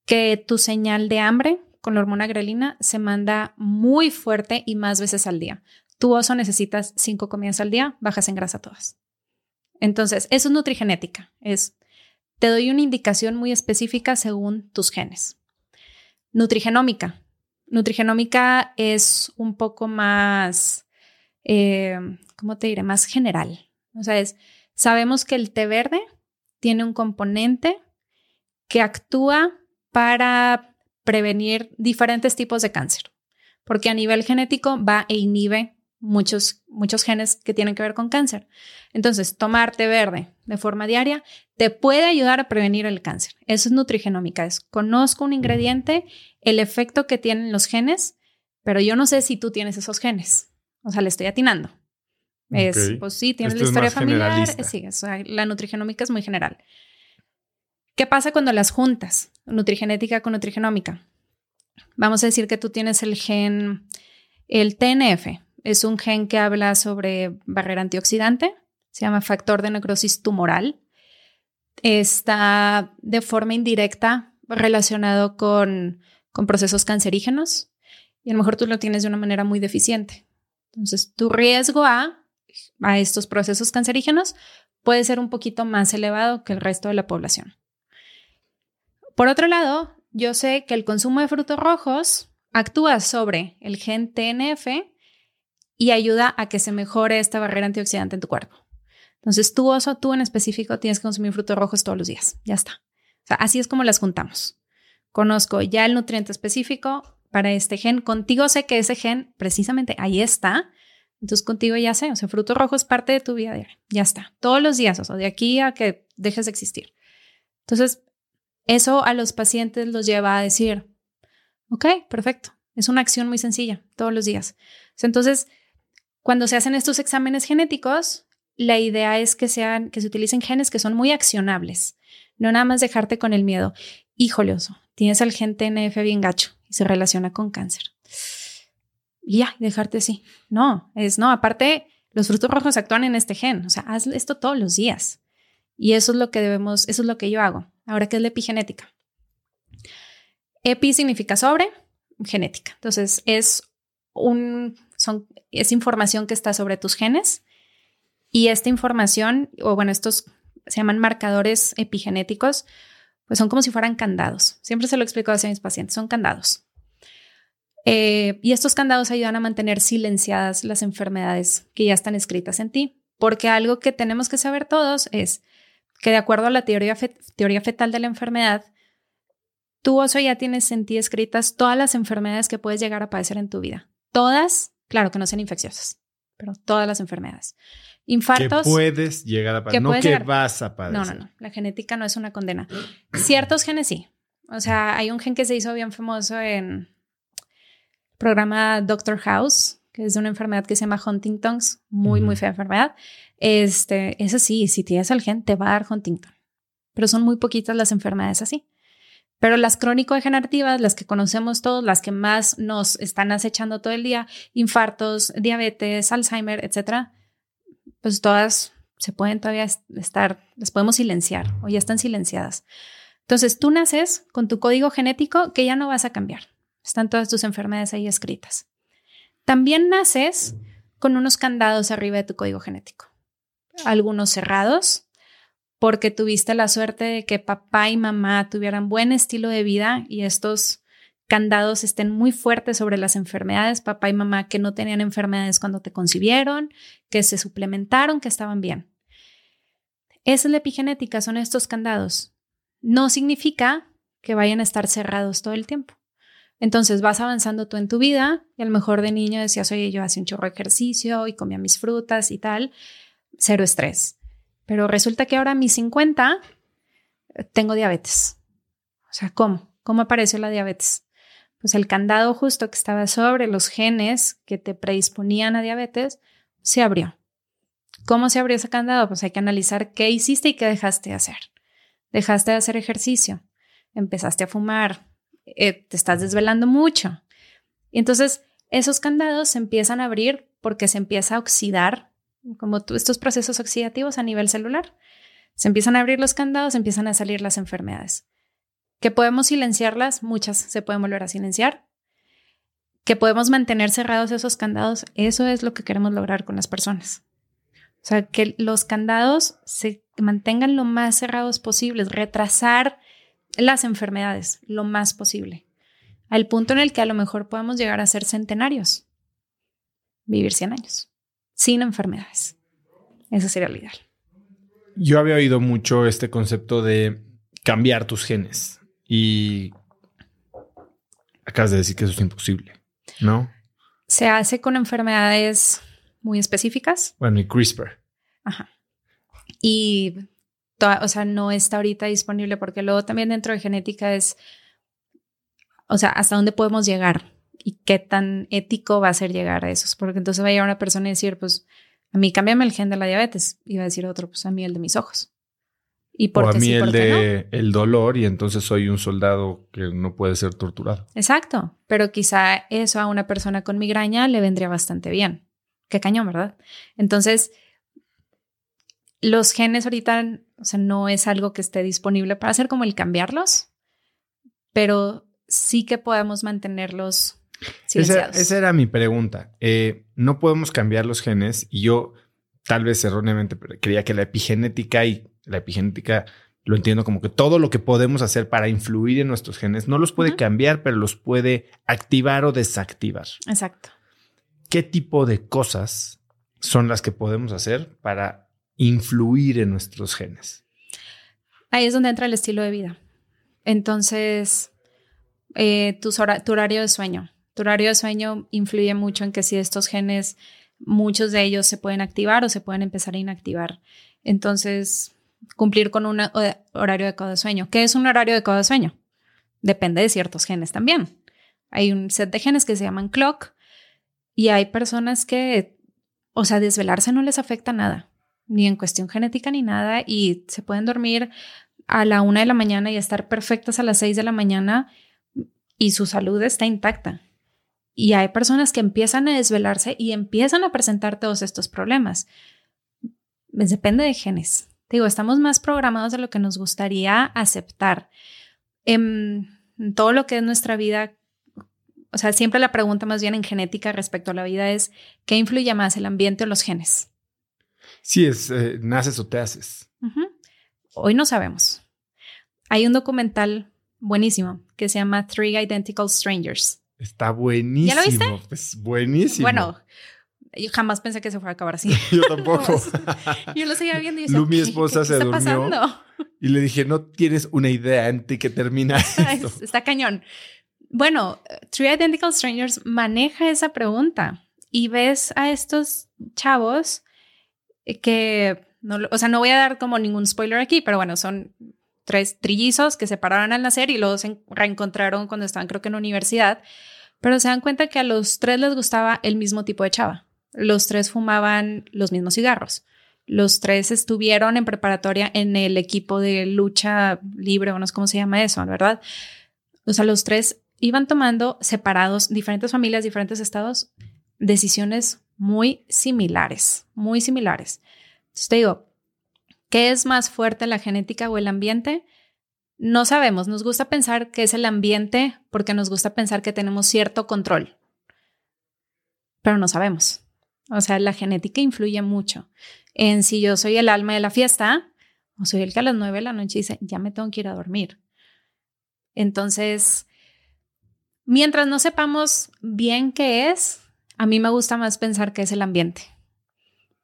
que tu señal de hambre con la hormona grelina se manda muy fuerte y más veces al día. Tu oso necesitas cinco comidas al día, bajas en grasa todas. Entonces, eso es nutrigenética. Es, te doy una indicación muy específica según tus genes. Nutrigenómica. Nutrigenómica es un poco más, eh, ¿cómo te diré? Más general. O sea, es, sabemos que el té verde tiene un componente que actúa para prevenir diferentes tipos de cáncer, porque a nivel genético va e inhibe muchos, muchos genes que tienen que ver con cáncer. Entonces, tomar té verde de forma diaria te puede ayudar a prevenir el cáncer. Eso es nutrigenómica, es conozco un ingrediente, el efecto que tienen los genes, pero yo no sé si tú tienes esos genes. O sea, le estoy atinando. Es, pues sí, tienes la historia familiar. Sí, la nutrigenómica es muy general. ¿Qué pasa cuando las juntas? Nutrigenética con nutrigenómica. Vamos a decir que tú tienes el gen, el TNF, es un gen que habla sobre barrera antioxidante, se llama factor de necrosis tumoral. Está de forma indirecta relacionado con, con procesos cancerígenos y a lo mejor tú lo tienes de una manera muy deficiente. Entonces, tu riesgo a, a estos procesos cancerígenos puede ser un poquito más elevado que el resto de la población. Por otro lado, yo sé que el consumo de frutos rojos actúa sobre el gen TNF y ayuda a que se mejore esta barrera antioxidante en tu cuerpo. Entonces, tú, oso, tú en específico, tienes que consumir frutos rojos todos los días. Ya está. Así es como las juntamos. conozco ya el nutriente específico para este gen. Contigo sé que ese gen, precisamente ahí está. Entonces contigo ya sé, o sea, fruto rojo es parte de tu vida diaria. Ya está. Todos los días, o sea, de aquí a que dejes de existir. Entonces, eso a los pacientes los lleva a decir, ok, perfecto. Es una acción muy sencilla, todos los días. Entonces, cuando se hacen estos exámenes genéticos, la idea es que sean, que se utilicen genes que son muy accionables. No nada más dejarte con el miedo. Híjole, oso, tienes al gen TNF bien gacho y se relaciona con cáncer. Y ya, dejarte así. No, es no. Aparte, los frutos rojos actúan en este gen. O sea, haz esto todos los días. Y eso es lo que debemos, eso es lo que yo hago. Ahora, ¿qué es la epigenética? Epi significa sobre, genética. Entonces, es un, es información que está sobre tus genes. Y esta información, o bueno, estos se llaman marcadores epigenéticos, pues son como si fueran candados. Siempre se lo explico a mis pacientes, son candados. Eh, y estos candados ayudan a mantener silenciadas las enfermedades que ya están escritas en ti, porque algo que tenemos que saber todos es que de acuerdo a la teoría, teoría fetal de la enfermedad, tú oso ya tienes en ti escritas todas las enfermedades que puedes llegar a padecer en tu vida. Todas, claro que no sean infecciosas, pero todas las enfermedades. Infartos. Que puedes llegar a padecer, no que vas a padecer. No, no, no. La genética no es una condena. Ciertos genes sí. O sea, hay un gen que se hizo bien famoso en el programa Doctor House, que es de una enfermedad que se llama Huntington's, muy, muy fea enfermedad. Este, eso sí, si tienes el gen, te va a dar Huntington. Pero son muy poquitas las enfermedades así. Pero las crónico-degenerativas, las que conocemos todos, las que más nos están acechando todo el día, infartos, diabetes, Alzheimer, etcétera, pues todas se pueden todavía estar, las podemos silenciar o ya están silenciadas. Entonces tú naces con tu código genético que ya no vas a cambiar. Están todas tus enfermedades ahí escritas. También naces con unos candados arriba de tu código genético. Algunos cerrados, porque tuviste la suerte de que papá y mamá tuvieran buen estilo de vida y estos candados estén muy fuertes sobre las enfermedades, papá y mamá que no tenían enfermedades cuando te concibieron, que se suplementaron, que estaban bien. Esa es la epigenética, son estos candados. No significa que vayan a estar cerrados todo el tiempo. Entonces vas avanzando tú en tu vida y a lo mejor de niño decías, oye, yo hacía un chorro de ejercicio y comía mis frutas y tal, cero estrés. Pero resulta que ahora a mis 50 tengo diabetes. O sea, ¿cómo? ¿Cómo apareció la diabetes? pues el candado justo que estaba sobre los genes que te predisponían a diabetes se abrió. ¿Cómo se abrió ese candado? Pues hay que analizar qué hiciste y qué dejaste de hacer. Dejaste de hacer ejercicio, empezaste a fumar, eh, te estás desvelando mucho. Y entonces esos candados se empiezan a abrir porque se empieza a oxidar, como estos procesos oxidativos a nivel celular. Se empiezan a abrir los candados, empiezan a salir las enfermedades. Que podemos silenciarlas, muchas se pueden volver a silenciar. Que podemos mantener cerrados esos candados, eso es lo que queremos lograr con las personas. O sea, que los candados se mantengan lo más cerrados posibles, retrasar las enfermedades lo más posible, al punto en el que a lo mejor podamos llegar a ser centenarios, vivir 100 años, sin enfermedades. Eso sería lo ideal. Yo había oído mucho este concepto de cambiar tus genes. Y acabas de decir que eso es imposible, ¿no? Se hace con enfermedades muy específicas. Bueno, y CRISPR. Ajá. Y, o sea, no está ahorita disponible porque luego también dentro de genética es, o sea, hasta dónde podemos llegar y qué tan ético va a ser llegar a eso. Porque entonces va a llegar una persona y decir, pues, a mí cámbiame el gen de la diabetes. Y va a decir otro, pues a mí el de mis ojos. Y o a mí el de el dolor y entonces soy un soldado que no puede ser torturado. Exacto, pero quizá eso a una persona con migraña le vendría bastante bien. Qué cañón, ¿verdad? Entonces, los genes ahorita, o sea, no es algo que esté disponible para hacer como el cambiarlos, pero sí que podemos mantenerlos silenciados. Esa, era mi pregunta. Eh, no podemos cambiar los genes y yo tal vez erróneamente creía que la epigenética y la epigenética lo entiendo como que todo lo que podemos hacer para influir en nuestros genes no los puede cambiar, pero los puede activar o desactivar. Exacto. ¿Qué tipo de cosas son las que podemos hacer para influir en nuestros genes? Ahí es donde entra el estilo de vida. Entonces, eh, tu, horario de sueño. Tu horario de sueño influye mucho en que si estos genes, muchos de ellos se pueden activar o se pueden empezar a inactivar. Entonces, cumplir con un horario adecuado de sueño. ¿Qué es un horario adecuado de sueño? Depende de ciertos genes también. Hay un set de genes que se llaman clock y hay personas que, o sea, desvelarse no les afecta nada, ni en cuestión genética ni nada, y se pueden dormir a la una de la mañana y estar perfectas a las seis de la mañana y su salud está intacta. Y hay personas que empiezan a desvelarse y empiezan a presentar todos estos problemas. Depende de genes. Digo, estamos más programados de lo que nos gustaría aceptar. En todo lo que es nuestra vida, o sea, siempre la pregunta más bien en genética respecto a la vida es, ¿qué influye más, el ambiente o los genes? Sí, es, eh, naces o te haces. Hoy no sabemos. Hay un documental buenísimo que se llama Three Identical Strangers. Está buenísimo. ¿Ya lo viste? Pues buenísimo. Bueno, yo jamás pensé que se fuera a acabar así. yo tampoco. yo lo seguía viendo y decía, Lu, mi esposa se durmió. Y le dije, no tienes una idea en ti que termina esto. Está cañón. Bueno, Three Identical Strangers maneja esa pregunta y ves a estos chavos que, no, o sea, no voy a dar como ningún spoiler aquí, pero bueno, son tres trillizos que se separaron al nacer y luego se reencontraron cuando estaban creo que en universidad, pero se dan cuenta que a los tres les gustaba el mismo tipo de chava. Los tres fumaban los mismos cigarros. Los tres estuvieron en preparatoria en el equipo de lucha libre, o no sé cómo se llama eso, ¿verdad? O sea, los tres iban tomando separados, diferentes familias, diferentes estados, decisiones muy similares, muy similares. Entonces te digo, ¿qué es más fuerte, la genética o el ambiente? No sabemos, nos gusta pensar que es el ambiente porque nos gusta pensar que tenemos cierto control, pero no sabemos. O sea, la genética influye mucho en si yo soy el alma de la fiesta o soy el que a las nueve de la noche dice, ya me tengo que ir a dormir. Entonces, mientras no sepamos bien qué es, a mí me gusta más pensar que es el ambiente,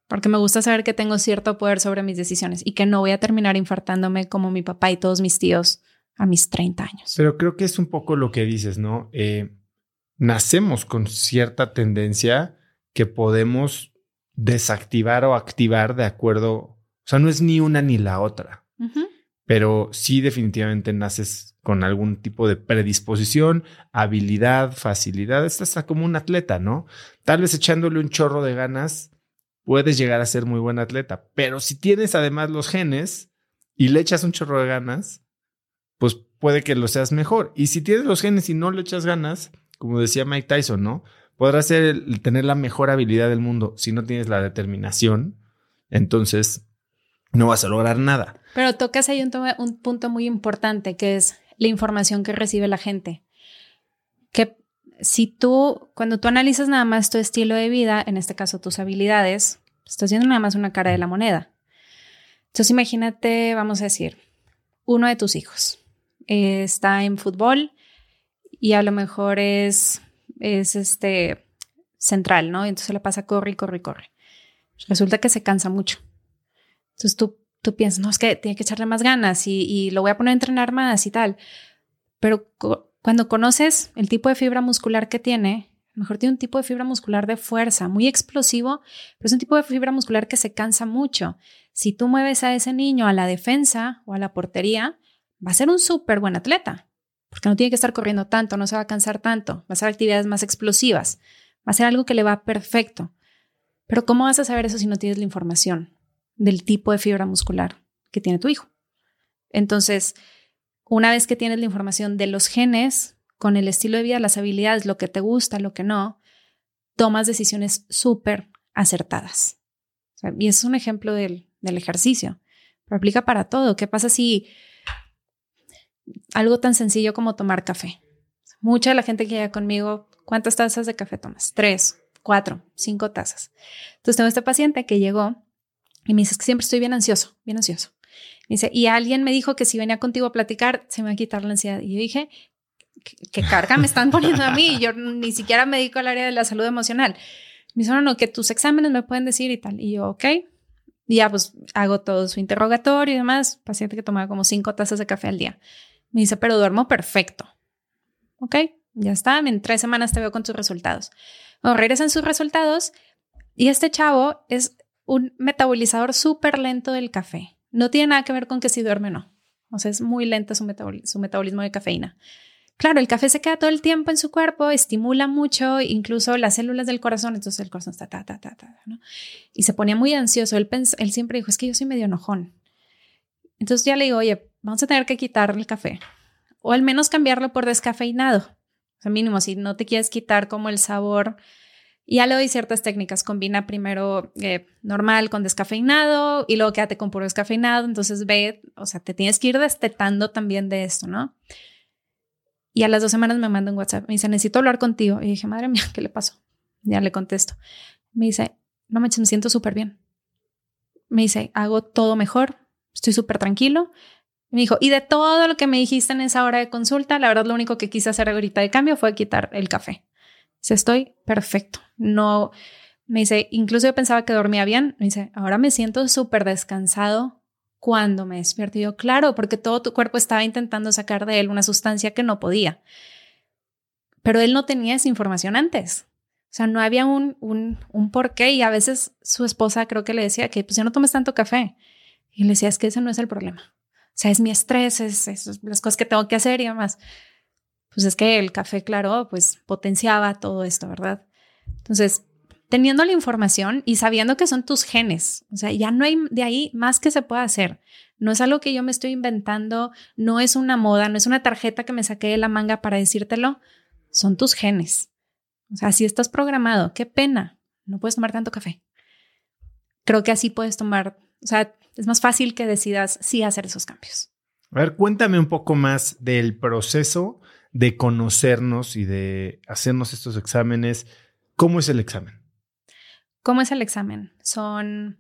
porque me gusta saber que tengo cierto poder sobre mis decisiones y que no voy a terminar infartándome como mi papá y todos mis tíos a mis 30 años. Pero creo que es un poco lo que dices, ¿no? Eh, nacemos con cierta tendencia que podemos desactivar o activar de acuerdo, o sea, no es ni una ni la otra, pero sí definitivamente naces con algún tipo de predisposición, habilidad, facilidad, estás como un atleta, ¿no? Tal vez echándole un chorro de ganas puedes llegar a ser muy buen atleta, pero si tienes además los genes y le echas un chorro de ganas, pues puede que lo seas mejor. Y si tienes los genes y no le echas ganas, como decía Mike Tyson, ¿no? podrás ser tener la mejor habilidad del mundo. Si no tienes la determinación, entonces no vas a lograr nada. Pero tocas ahí un punto muy importante que es la información que recibe la gente. Que si tú, cuando tú analizas nada más tu estilo de vida, en este caso tus habilidades, estás viendo nada más una cara de la moneda. Entonces imagínate, vamos a decir, uno de tus hijos eh, está en fútbol y a lo mejor es es este central, ¿no? Entonces le pasa corre corre corre. Resulta que se cansa mucho. Entonces tú, tú piensas, no, es que tiene que echarle más ganas y, lo voy a poner a entrenar más y tal. Pero cuando conoces el tipo de fibra muscular que tiene, a lo mejor tiene un tipo de fibra muscular de fuerza, muy explosivo, pero es un tipo de fibra muscular que se cansa mucho. Si tú mueves a ese niño a la defensa o a la portería, va a ser un súper buen atleta porque no tiene que estar corriendo tanto, no se va a cansar tanto, va a hacer actividades más explosivas, va a ser algo que le va perfecto. Pero ¿cómo vas a saber eso si no tienes la información del tipo de fibra muscular que tiene tu hijo? Entonces, una vez que tienes la información de los genes, con el estilo de vida, las habilidades, lo que te gusta, lo que no, tomas decisiones súper acertadas. y es un ejemplo del, del ejercicio, pero aplica para todo. ¿Qué pasa si algo tan sencillo como tomar café. Mucha de la gente que llega conmigo, ¿cuántas tazas de café tomas? Tres, cuatro, cinco tazas. Entonces tengo este paciente que llegó y me dice que siempre estoy bien ansioso, bien ansioso. Dice, y alguien me dijo que si venía contigo a platicar, se me va a quitar la ansiedad. Y yo dije, ¿qué, carga me están poniendo a mí? Yo ni siquiera me dedico al área de la salud emocional. Me dice, no, no, que tus exámenes me pueden decir y tal. Y yo, ok. Y ya pues hago todo su interrogatorio y demás. Paciente que tomaba como cinco tazas de café al día. Me dice, pero duermo perfecto. ok, ya está, en tres semanas te veo con tus resultados. O regresan sus resultados y este chavo es un metabolizador súper lento del café. No tiene nada que ver con que si duerme o no. O sea, es muy lento su, su metabolismo de cafeína. Claro, el café se queda todo el tiempo en su cuerpo, estimula mucho, incluso las células del corazón, entonces el corazón está ta, ta, ta, ta, ¿no? Y se ponía muy ansioso. Él, él siempre dijo, es que yo soy medio enojón. Entonces ya le digo, oye, vamos a tener que quitarle el café o al menos cambiarlo por descafeinado. O sea, mínimo, si no te quieres quitar como el sabor. Y ya le doy ciertas técnicas. Combina primero eh, normal con descafeinado y luego quédate con puro descafeinado. Entonces ve, o sea, te tienes que ir destetando también de esto, ¿no? Y a las dos semanas me manda un WhatsApp. Me dice, necesito hablar contigo. Y dije, madre mía, ¿qué le pasó? Ya le contesto. Me dice, no me siento súper bien. Me dice, hago todo mejor. Estoy súper tranquilo. Me dijo, y de todo lo que me dijiste en esa hora de consulta, la verdad lo único que quise hacer ahorita de cambio fue quitar el café. Dice, estoy perfecto. No, me dice, incluso yo pensaba que dormía bien. Me dice, ahora me siento súper descansado cuando me despierto. yo, claro, porque todo tu cuerpo estaba intentando sacar de él una sustancia que no podía. Pero él no tenía esa información antes. O sea, no había un, un, un y a veces su esposa creo que le decía que pues ya no tomes tanto café. Y le decía, es que ese no es el problema. O sea, es mi estrés, es, es las cosas que tengo que hacer y demás. Pues es que el café, claro, pues potenciaba todo esto, ¿verdad? Entonces, teniendo la información y sabiendo que son tus genes. O sea, ya no hay de ahí más que se pueda hacer. No es algo que yo me estoy inventando, no es una moda, no es una tarjeta que me saqué de la manga para decírtelo. Son tus genes. O sea, si estás programado, qué pena, no puedes tomar tanto café. Creo que así puedes tomar, o sea, es más fácil que decidas sí hacer esos cambios. A ver, cuéntame un poco más del proceso de conocernos y de hacernos estos exámenes. ¿Cómo es el examen? ¿Cómo es el examen? Son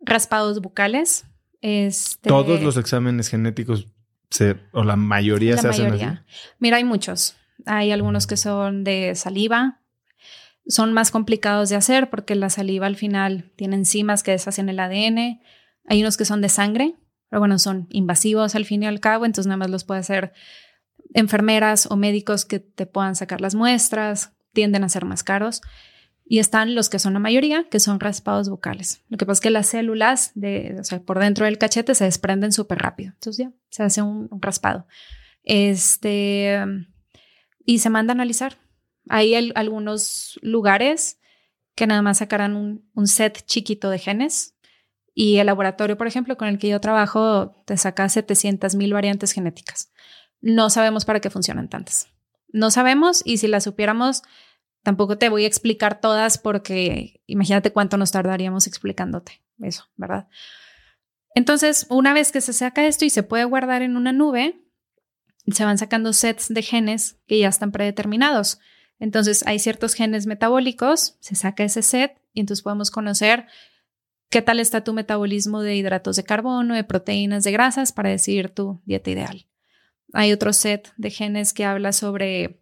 raspados bucales. Este, Todos los exámenes genéticos o la mayoría se hacen así. Mira, hay muchos. Hay algunos que son de saliva. Son más complicados de hacer porque la saliva al final tiene enzimas que deshacen el ADN. Hay unos que son de sangre, pero bueno, son invasivos al fin y al cabo, entonces nada más los puede hacer enfermeras o médicos que te puedan sacar las muestras, tienden a ser más caros. Y están los que son la mayoría, que son raspados bucales. Lo que pasa es que las células o sea, por dentro del cachete se desprenden súper rápido. Entonces ya se hace un, raspado. Este, y se manda a analizar. Hay algunos lugares que nada más sacarán un, un, set chiquito de genes. Y el laboratorio, por ejemplo, con el que yo trabajo, te saca 700 mil variantes genéticas. No sabemos para qué funcionan tantas. No sabemos y si las supiéramos, Tampoco te voy a explicar todas porque imagínate cuánto nos tardaríamos explicándote eso, ¿verdad? Entonces, una vez que se saca esto y se puede guardar en una nube, se van sacando sets de genes que ya están predeterminados. Entonces, hay ciertos genes metabólicos, se saca ese set y entonces podemos conocer qué tal está tu metabolismo de hidratos de carbono, de proteínas, de grasas para decidir tu dieta ideal. Hay otro set de genes que habla sobre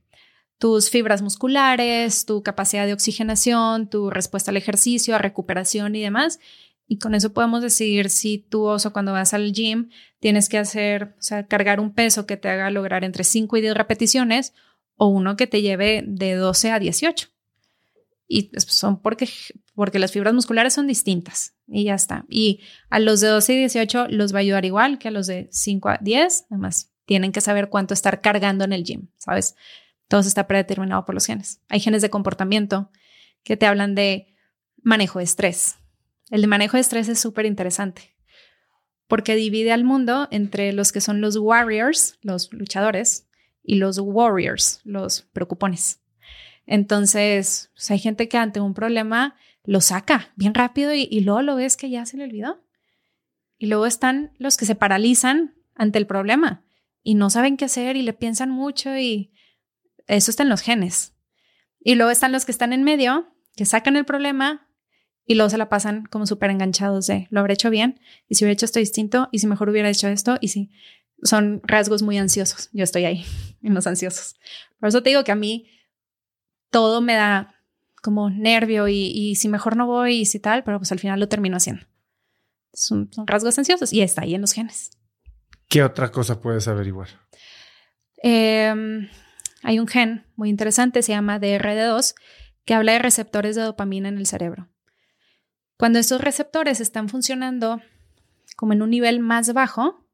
tus fibras musculares, tu capacidad de oxigenación, tu respuesta al ejercicio, a recuperación y demás. Y con eso podemos decidir si tú, oso, cuando vas al gym, tienes que hacer, o sea, cargar un peso que te haga lograr entre 5 y 10 repeticiones o uno que te lleve de 12 a 18. Y son porque, porque las fibras musculares son distintas y ya está. Y a los de 12 y 18 los va a ayudar igual que a los de 5 a 10. Además, tienen que saber cuánto estar cargando en el gym, ¿sabes? Todo está predeterminado por los genes. Hay genes de comportamiento que te hablan de manejo de estrés. El de manejo de estrés es súper interesante porque divide al mundo entre los que son los warriors, los luchadores, y los warriors, los preocupones. Entonces, pues, hay gente que ante un problema lo saca bien rápido y, y, luego lo ves que ya se le olvidó. Y luego están los que se paralizan ante el problema y no saben qué hacer y le piensan mucho y eso está en los genes. Y luego están los que están en medio, que sacan el problema y luego se la pasan como súper enganchados de lo habré hecho bien y si hubiera hecho esto distinto y si mejor hubiera hecho esto y si son rasgos muy ansiosos. Yo estoy ahí en los ansiosos. Por eso te digo que a mí todo me da como nervio y, si mejor no voy y si tal, pero pues al final lo termino haciendo. Son, son rasgos ansiosos y está ahí en los genes. ¿Qué otra cosa puedes averiguar? Eh, hay un gen muy interesante, se llama DRD2, que habla de receptores de dopamina en el cerebro. Cuando estos receptores están funcionando como en un nivel más bajo,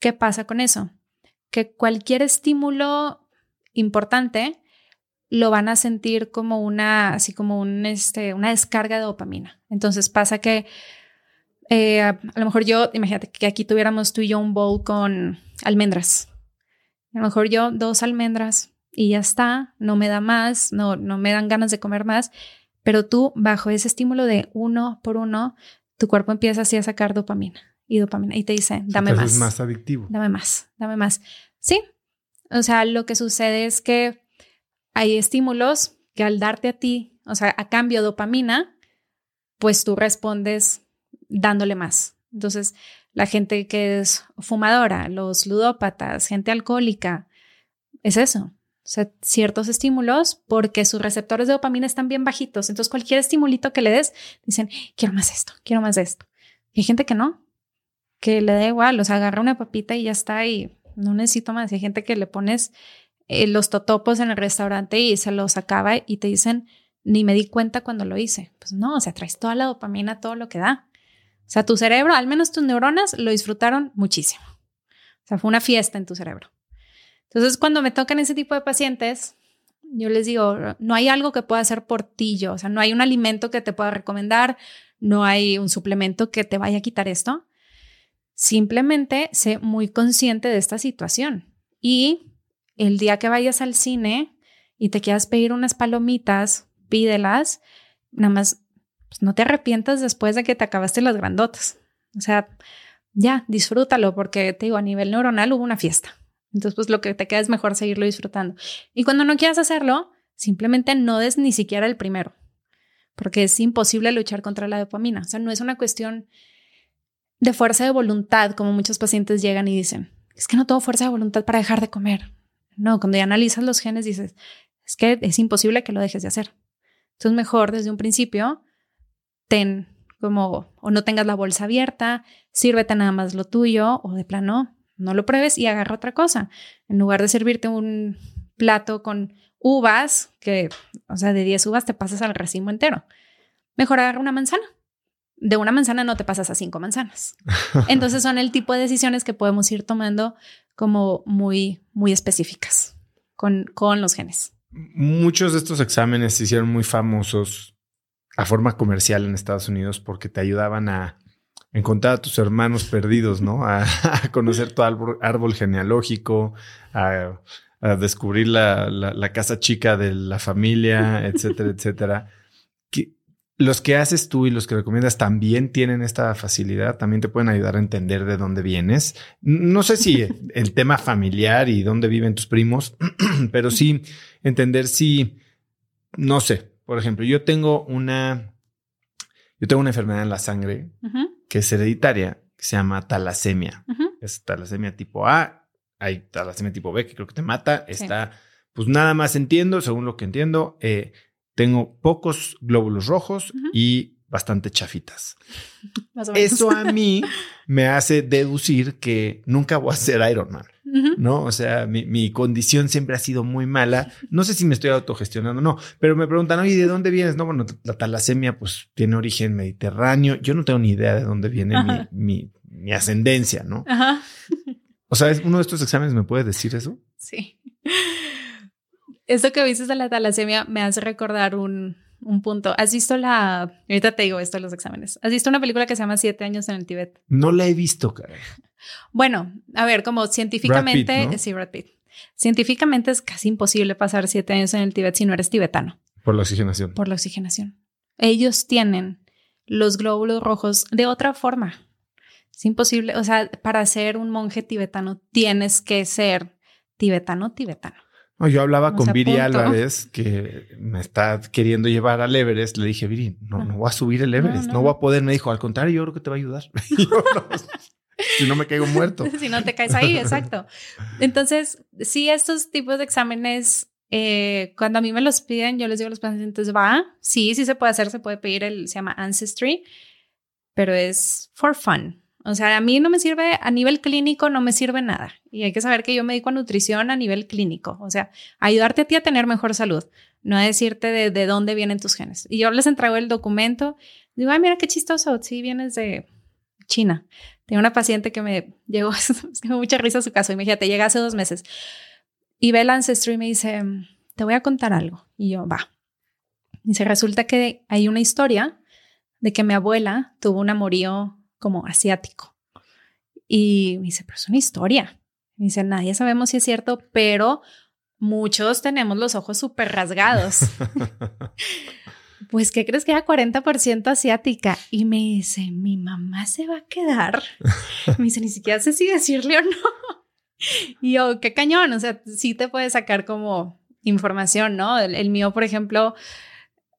¿qué pasa con eso? Que cualquier estímulo importante lo van a sentir como una, así como un, este, una descarga de dopamina. Entonces pasa que eh, a lo mejor yo, imagínate que aquí tuviéramos tú y yo un bowl con almendras. A lo mejor yo dos almendras y ya está, no me da más, no, no me dan ganas de comer más, pero tú bajo ese estímulo de uno por uno, tu cuerpo empieza así a sacar dopamina y dopamina y te dice, dame más. Es más adictivo. Dame más, dame más. Sí, o sea, lo que sucede es que hay estímulos que al darte a ti, o sea, a cambio dopamina, pues tú respondes dándole más. Entonces, la gente que es fumadora, los ludópatas, gente alcohólica, es eso. O sea, ciertos estímulos porque sus receptores de dopamina están bien bajitos. Entonces, cualquier estimulito que le des, dicen, quiero más esto, quiero más esto. Y hay gente que no, que le da igual, o sea, agarra una papita y ya está y no necesito más. Y hay gente que le pones eh, los totopos en el restaurante y se los acaba y te dicen, ni me di cuenta cuando lo hice. Pues no, o sea, traes toda la dopamina, todo lo que da. O sea, tu cerebro, al menos tus neuronas, lo disfrutaron muchísimo. O sea, fue una fiesta en tu cerebro. Entonces, cuando me tocan ese tipo de pacientes, yo les digo, no hay algo que pueda hacer por ti yo, o sea, no hay un alimento que te pueda recomendar, no hay un suplemento que te vaya a quitar esto. Simplemente sé muy consciente de esta situación y el día que vayas al cine y te quieras pedir unas palomitas, pídelas, nada más pues, no te arrepientas después de que te acabaste las grandotas. O sea, ya, disfrútalo porque te digo, a nivel neuronal hubo una fiesta. Entonces, pues lo que te queda es mejor seguirlo disfrutando. Y cuando no quieras hacerlo, simplemente no des ni siquiera el primero, porque es imposible luchar contra la dopamina. O sea, no es una cuestión de fuerza de voluntad, como muchos pacientes llegan y dicen, es que no tengo fuerza de voluntad para dejar de comer. No, cuando ya analizas los genes dices, es que es imposible que lo dejes de hacer. Entonces mejor desde un principio ten como o no tengas la bolsa abierta, sírvete nada más lo tuyo o de plano no lo pruebes y agarra otra cosa. En lugar de servirte un plato con uvas, que, o sea, de 10 uvas te pasas al racimo entero. Mejor agarra una manzana. De una manzana no te pasas a cinco manzanas. Entonces son el tipo de decisiones que podemos ir tomando como muy, muy específicas con, con los genes. Muchos de estos exámenes se hicieron muy famosos a forma comercial en Estados Unidos porque te ayudaban a encontrar a tus hermanos perdidos, ¿no? A, conocer tu árbol, genealógico, a, descubrir la, la, casa chica de la familia, etcétera, etcétera los que haces tú y los que recomiendas también tienen esta facilidad, también te pueden ayudar a entender de dónde vienes. No sé si el tema familiar y dónde viven tus primos, pero sí entender si, no sé, por ejemplo, yo tengo una, yo tengo una enfermedad en la sangre que es hereditaria, que se llama talasemia. Es talasemia tipo A, hay talasemia tipo B que creo que te mata, está, pues nada más entiendo, según lo que entiendo, eh, tengo pocos glóbulos rojos y bastante chafitas. Eso a mí me hace deducir que nunca voy a ser Iron Man, ¿no? O sea, mi, condición siempre ha sido muy mala. No sé si me estoy autogestionando o no, pero me preguntan, oye, ¿de dónde vienes? No, bueno, la talasemia pues tiene origen mediterráneo. Yo no tengo ni idea de dónde viene mi, mi, ascendencia, ¿no? Ajá. O sea, ¿uno de estos exámenes me puede decir eso? Sí. Esto que dices de la talasemia me hace recordar un, punto. ¿Has visto la... Ahorita te digo esto de los exámenes. ¿Has visto una película que se llama Siete años en el Tíbet? No la he visto, cara. Bueno, a ver, como científicamente... Sí, Brad Pitt. Científicamente es casi imposible pasar siete años en el Tíbet si no eres tibetano. Por la oxigenación. Por la oxigenación. Ellos tienen los glóbulos rojos de otra forma. Es imposible, o sea, para ser un monje tibetano tienes que ser tibetano, tibetano yo hablaba con Viri Álvarez, que me está queriendo llevar al Everest. Le dije, Viri, no, no voy a subir el Everest, no, voy a poder. Me dijo, al contrario, yo creo que te va a ayudar. si no me caigo muerto. si no te caes ahí, exacto. Entonces, sí, estos tipos de exámenes, eh, cuando a mí me los piden, yo les digo a los pacientes, va, sí, sí se puede hacer, se puede pedir el, se llama Ancestry, pero es for fun. O sea, a mí no me sirve, a nivel clínico no me sirve nada. Y hay que saber que yo me dedico a nutrición a nivel clínico. O sea, ayudarte a ti a tener mejor salud, no a decirte de, de dónde vienen tus genes. Y yo les entrego el documento. Digo, ay, mira qué chistoso. Sí, vienes de China. Tengo una paciente que me llegó, me mucha risa su caso. Imagínate, llega hace dos meses. Y ve el Ancestry y me dice, te voy a contar algo. Y yo, va. Y se resulta que hay una historia de que mi abuela tuvo un amorío como asiático. Y me dice, pero es una historia. Me dice, nadie sabemos si es cierto, pero muchos tenemos los ojos súper rasgados. pues, ¿qué crees que era 40% asiática? Y me dice, mi mamá se va a quedar. Me dice, ni siquiera sé si decirle o no. Y yo, qué cañón, o sea, sí te puede sacar como información, ¿no? El, mío, por ejemplo,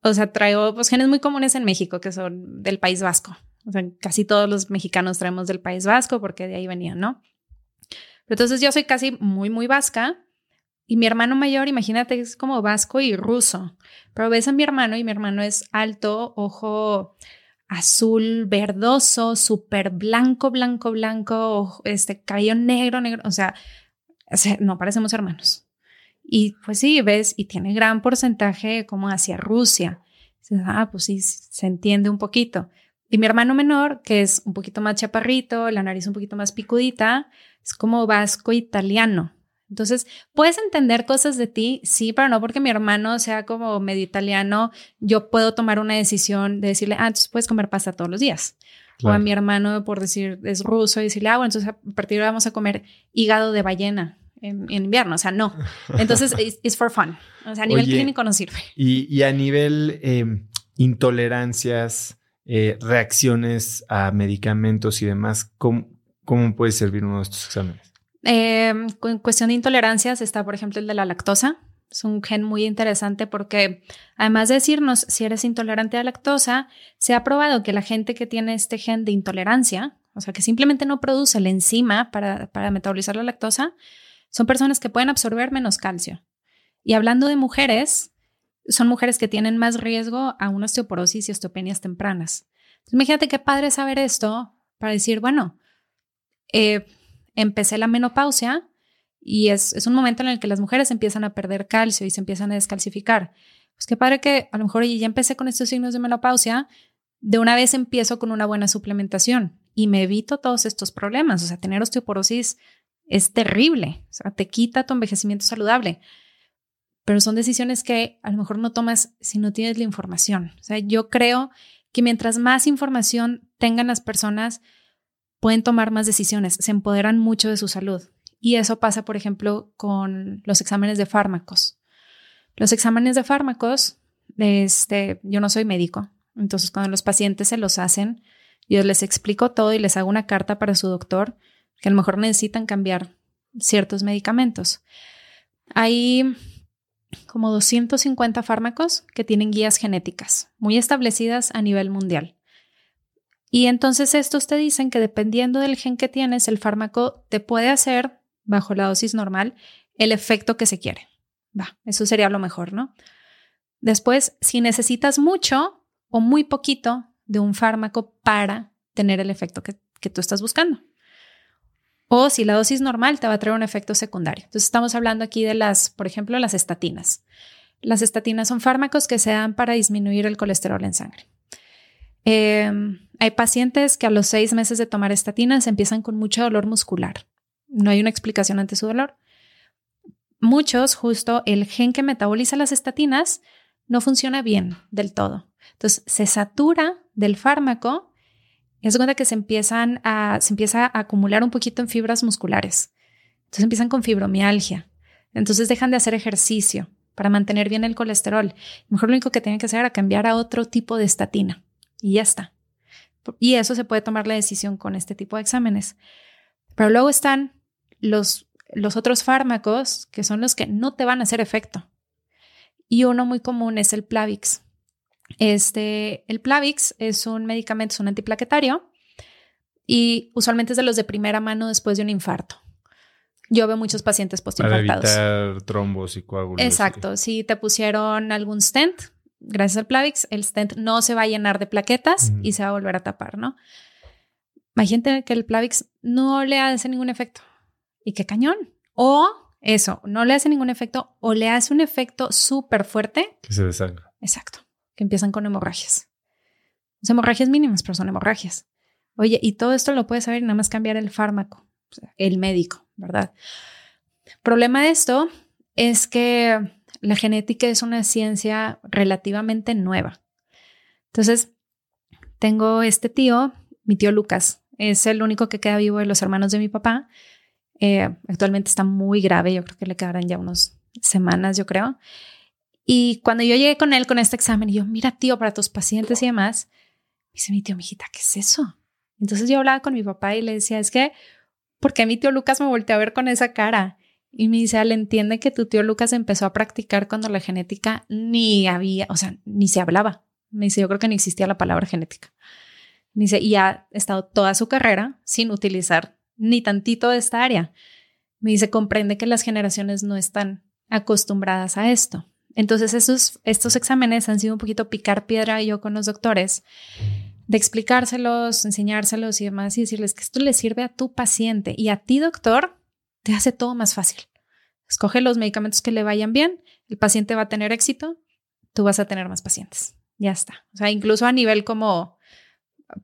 o sea, traigo pues, genes muy comunes en México que son del País Vasco. O sea, casi todos los mexicanos traemos del País Vasco porque de ahí venían, ¿no? Pero entonces yo soy casi muy, muy vasca y mi hermano mayor, imagínate, es como vasco y ruso. Pero ves a mi hermano y mi hermano es alto, ojo azul, verdoso, súper blanco, blanco, blanco, este cabello negro, negro. O sea, no parecemos hermanos. Y pues sí, ves, y tiene gran porcentaje como hacia Rusia. ah, pues sí, se entiende un poquito. Y mi hermano menor, que es un poquito más chaparrito, la nariz un poquito más picudita, es como vasco italiano. Entonces, puedes entender cosas de ti, sí, pero no porque mi hermano sea como medio italiano, yo puedo tomar una decisión de decirle, ah, entonces puedes comer pasta todos los días. O a mi hermano, por decir, es ruso, y decirle, ah, bueno, entonces a partir de ahora vamos a comer hígado de ballena en, invierno. O sea, no. Entonces, es for fun. O sea, a nivel clínico no sirve. Y, a nivel em, intolerancias, eh, reacciones a medicamentos y demás, ¿cómo, ¿cómo puede servir uno de estos exámenes? en em, cuestión de intolerancias está, por ejemplo, el de la lactosa. Es un gen muy interesante porque además de decirnos si eres intolerante a la lactosa, se ha probado que la gente que tiene este gen de intolerancia, o sea, que simplemente no produce la enzima para, para metabolizar la lactosa, son personas que pueden absorber menos calcio. Y hablando de mujeres, son mujeres que tienen más riesgo a una osteoporosis y osteopenias tempranas. imagínate qué padre saber esto para decir, bueno, eh, empecé la menopausia y es, es, un momento en el que las mujeres empiezan a perder calcio y se empiezan a descalcificar. Pues qué padre que a lo mejor ya empecé con estos signos de menopausia, de una vez empiezo con una buena suplementación y me evito todos estos problemas. O sea, tener osteoporosis es terrible, o sea, te quita tu envejecimiento saludable. Pero son decisiones que a lo mejor no tomas si no tienes la información. O sea, yo creo que mientras más información tengan las personas, pueden tomar más decisiones, se empoderan mucho de su salud. Y eso pasa, por ejemplo, con los exámenes de fármacos. Los exámenes de fármacos, este, yo no soy médico, entonces cuando los pacientes se los hacen, yo les explico todo y les hago una carta para su doctor que a lo mejor necesitan cambiar ciertos medicamentos. Hay como 250 fármacos que tienen guías genéticas muy establecidas a nivel mundial. Y entonces estos te dicen que dependiendo del gen que tienes, el fármaco te puede hacer, bajo la dosis normal, el efecto que se quiere. Va, eso sería lo mejor, ¿no? Después, si necesitas mucho o muy poquito de un fármaco para tener el efecto que, que tú estás buscando. O si la dosis normal te va a traer un efecto secundario. Entonces estamos hablando aquí de las, por ejemplo, las estatinas. Las estatinas son fármacos que se dan para disminuir el colesterol en sangre. Em, hay pacientes que a los seis meses de tomar estatinas empiezan con mucho dolor muscular. No hay una explicación ante su dolor. Muchos, justo el gen que metaboliza las estatinas no funciona bien del todo. Entonces se satura del fármaco es cuenta que se empiezan a, se empieza a acumular un poquito en fibras musculares. Entonces empiezan con fibromialgia. Entonces dejan de hacer ejercicio para mantener bien el colesterol. Mejor lo único que tienen que hacer era cambiar a otro tipo de estatina y ya está. Y eso se puede tomar la decisión con este tipo de exámenes. Pero luego están los, los otros fármacos que son los que no te van a hacer efecto. Y uno muy común es el Plavix. Este, el Plavix es un medicamento, es un antiplaquetario y usualmente es de los de primera mano después de un infarto. Yo veo muchos pacientes postinfartados. Para evitar trombos y coágulos. Exacto. Si te pusieron algún stent, gracias al Plavix, el stent no se va a llenar de plaquetas y se va a volver a tapar, ¿no? hay gente que el Plavix no le hace ningún efecto. Y qué cañón. O eso, no le hace ningún efecto o le hace un efecto súper fuerte. Que se desangra. Exacto. Que empiezan con hemorragias. hemorragias mínimas, pero son hemorragias. Oye, y todo esto lo puedes saber y nada más cambiar el fármaco, el médico, ¿verdad? Problema de esto es que la genética es una ciencia relativamente nueva. Entonces, tengo este tío, mi tío Lucas, es el único que queda vivo de los hermanos de mi papá. Eh, actualmente está muy grave, yo creo que le quedarán ya unas semanas, yo creo. Y cuando yo llegué con él con este examen, y yo, mira, tío, para tus pacientes y demás, dice mi tío, mijita, ¿qué es eso? Entonces yo hablaba con mi papá y le decía, es que, ¿por qué mi tío Lucas me volteó a ver con esa cara? Y me dice, le entiende que tu tío Lucas empezó a practicar cuando la genética ni había, o sea, ni se hablaba. Me dice, yo creo que ni existía la palabra genética. Me dice, y ha estado toda su carrera sin utilizar ni tantito de esta área. Me dice, comprende que las generaciones no están acostumbradas a esto. Entonces, esos, estos exámenes han sido un poquito picar piedra yo con los doctores, de explicárselos, enseñárselos y demás, y decirles que esto le sirve a tu paciente y a ti, doctor, te hace todo más fácil. Escoge los medicamentos que le vayan bien, el paciente va a tener éxito, tú vas a tener más pacientes. Ya está. O sea, incluso a nivel como,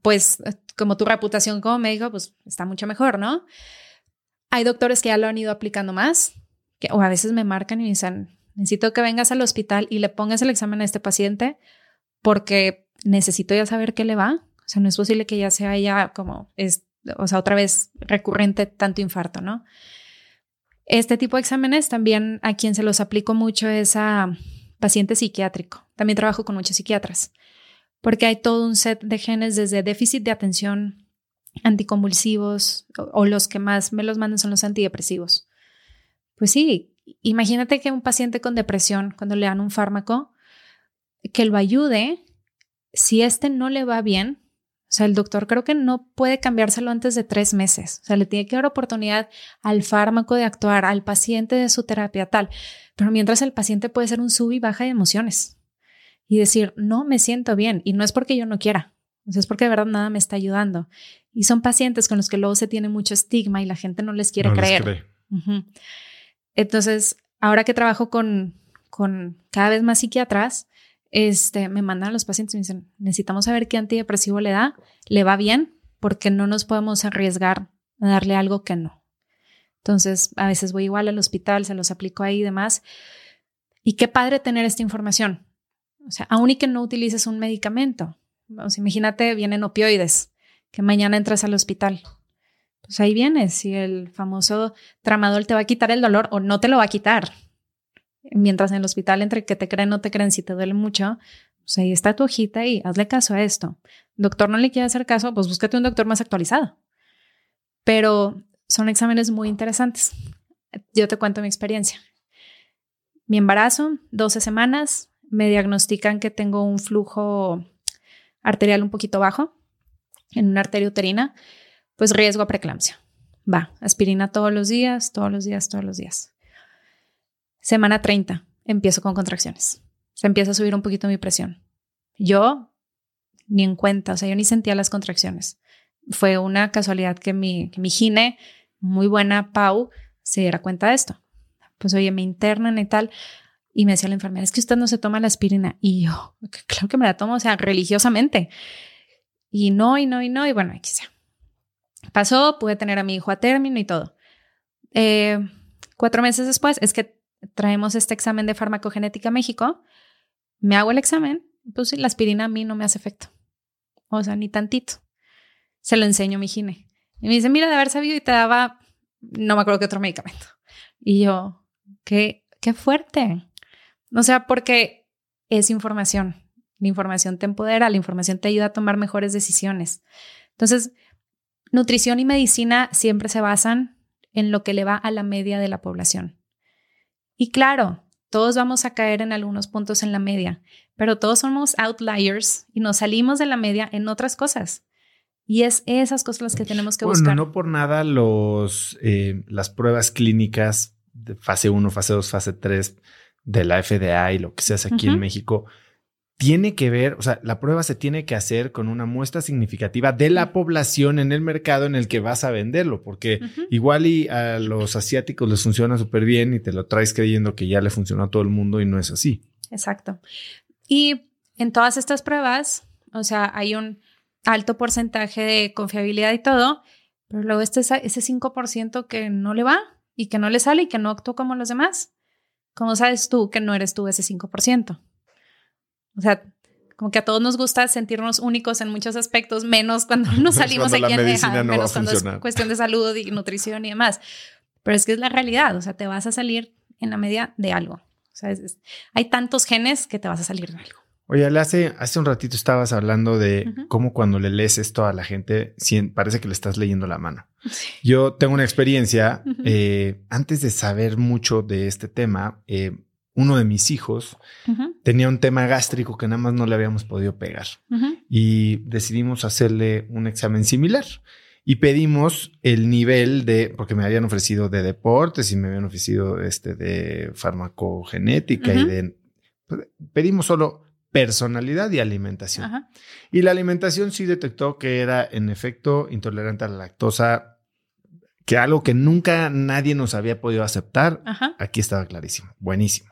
pues, como tu reputación como médico, pues está mucho mejor, ¿no? Hay doctores que ya lo han ido aplicando más, que, o a veces me marcan y me dicen, necesito que vengas al hospital y le pongas el examen a este paciente porque necesito ya saber qué le va. O sea, no es posible que ya sea ya como, es, o sea, otra vez recurrente tanto infarto, ¿no? Este tipo de exámenes también a quien se los aplico mucho es a paciente psiquiátrico. También trabajo con muchos psiquiatras, porque hay todo un set de genes desde déficit de atención, anticonvulsivos o, los que más me los mandan son los antidepresivos. Pues sí, imagínate que un paciente con depresión, cuando le dan un fármaco, que lo ayude, si este no le va bien, o sea, el doctor creo que no puede cambiárselo antes de tres meses. O sea, le tiene que dar oportunidad al fármaco de actuar, al paciente de su terapia tal. Pero mientras el paciente puede ser un sub y baja de emociones y decir, no me siento bien. Y no es porque yo no quiera, o sea, es porque de verdad nada me está ayudando. Y son pacientes con los que luego se tiene mucho estigma y la gente no les quiere creer. Entonces, ahora que trabajo con, con cada vez más psiquiatras, este, me mandan a los pacientes y me dicen, necesitamos saber qué antidepresivo le da, le va bien, porque no nos podemos arriesgar a darle algo que no. Entonces, a veces voy igual al hospital, se los aplico ahí y demás. Y qué padre tener esta información. O sea, aún y que no utilices un medicamento. Imagínate, vienen opioides, que mañana entras al hospital. Pues ahí vienes si el famoso tramadol te va a quitar el dolor o no te lo va a quitar mientras en el hospital, entre que te creen, no te creen, si te duele mucho, pues ahí está tu hojita y hazle caso a esto. Doctor no le quiere hacer caso, pues búscate un doctor más actualizado. Pero son exámenes muy interesantes. Yo te cuento mi experiencia. Mi embarazo, 12 semanas, me diagnostican que tengo un flujo arterial un poquito bajo en una arteria uterina, pues riesgo a preeclampsia. Va, aspirina todos los días, todos los días, todos los días. Semana 30, empiezo con contracciones. Se empieza a subir un poquito mi presión. Yo ni en cuenta, o sea, yo ni sentía las contracciones. Fue una casualidad que mi, que mi gine, muy buena Pau, se diera cuenta de esto. Pues oye, me internan y tal. Y me decía la enfermera, es que usted no se toma la aspirina. Y yo, claro que me la tomo, o sea, religiosamente. Y no, y no, y no, y bueno, aquí sea. Pasó, pude tener a mi hijo a término y todo. Eh, cuatro meses después, es que traemos este examen de farmacogenética a México, me hago el examen, pues la aspirina a mí no me hace efecto. O sea, ni tantito. Se lo enseño a mi gine. Y me dice, mira, de haber sabido y te daba, no me acuerdo qué otro medicamento. Y yo, qué, qué fuerte. O sea, porque es información. La información te empodera, la información te ayuda a tomar mejores decisiones. Entonces, nutrición y medicina siempre se basan en lo que le va a la media de la población. Y claro, todos vamos a caer en algunos puntos en la media, pero todos somos outliers y nos salimos de la media en otras cosas. Y es esas cosas las que tenemos que buscar. Bueno, no por nada los, eh, las pruebas clínicas de fase 1, fase 2, fase 3 de la FDA y lo que se hace aquí en México tiene que ver, o sea, la prueba se tiene que hacer con una muestra significativa de la población en el mercado en el que vas a venderlo, porque igual y a los asiáticos les funciona súper bien y te lo traes creyendo que ya le funcionó a todo el mundo y no es así. Exacto. Y en todas estas pruebas, o sea, hay un alto porcentaje de confiabilidad y todo, pero luego este, ese 5% que no le va y que no le sale y que no actúa como los demás. ¿Cómo sabes tú que no eres tú ese 5%? O sea, como que a todos nos gusta sentirnos únicos en muchos aspectos, menos cuando nos salimos aquí en deja, menos cuando es cuestión de salud y nutrición y demás. Pero es que es la realidad, o sea, te vas a salir en la media de algo. O sea, hay tantos genes que te vas a salir de algo. Oye, hace, hace un ratito estabas hablando de cómo cuando le lees esto a la gente, parece que le estás leyendo la mano. Yo tengo una experiencia, eh, antes de saber mucho de este tema, eh, uno de mis hijos tenía un tema gástrico que nada más no le habíamos podido pegar. Y decidimos hacerle un examen similar. Y pedimos el nivel de, porque me habían ofrecido de deportes y me habían ofrecido este de farmacogenética y de, pues, pedimos solo personalidad y alimentación. Y la alimentación sí detectó que era en efecto intolerante a la lactosa que algo que nunca nadie nos había podido aceptar, aquí estaba clarísimo, buenísimo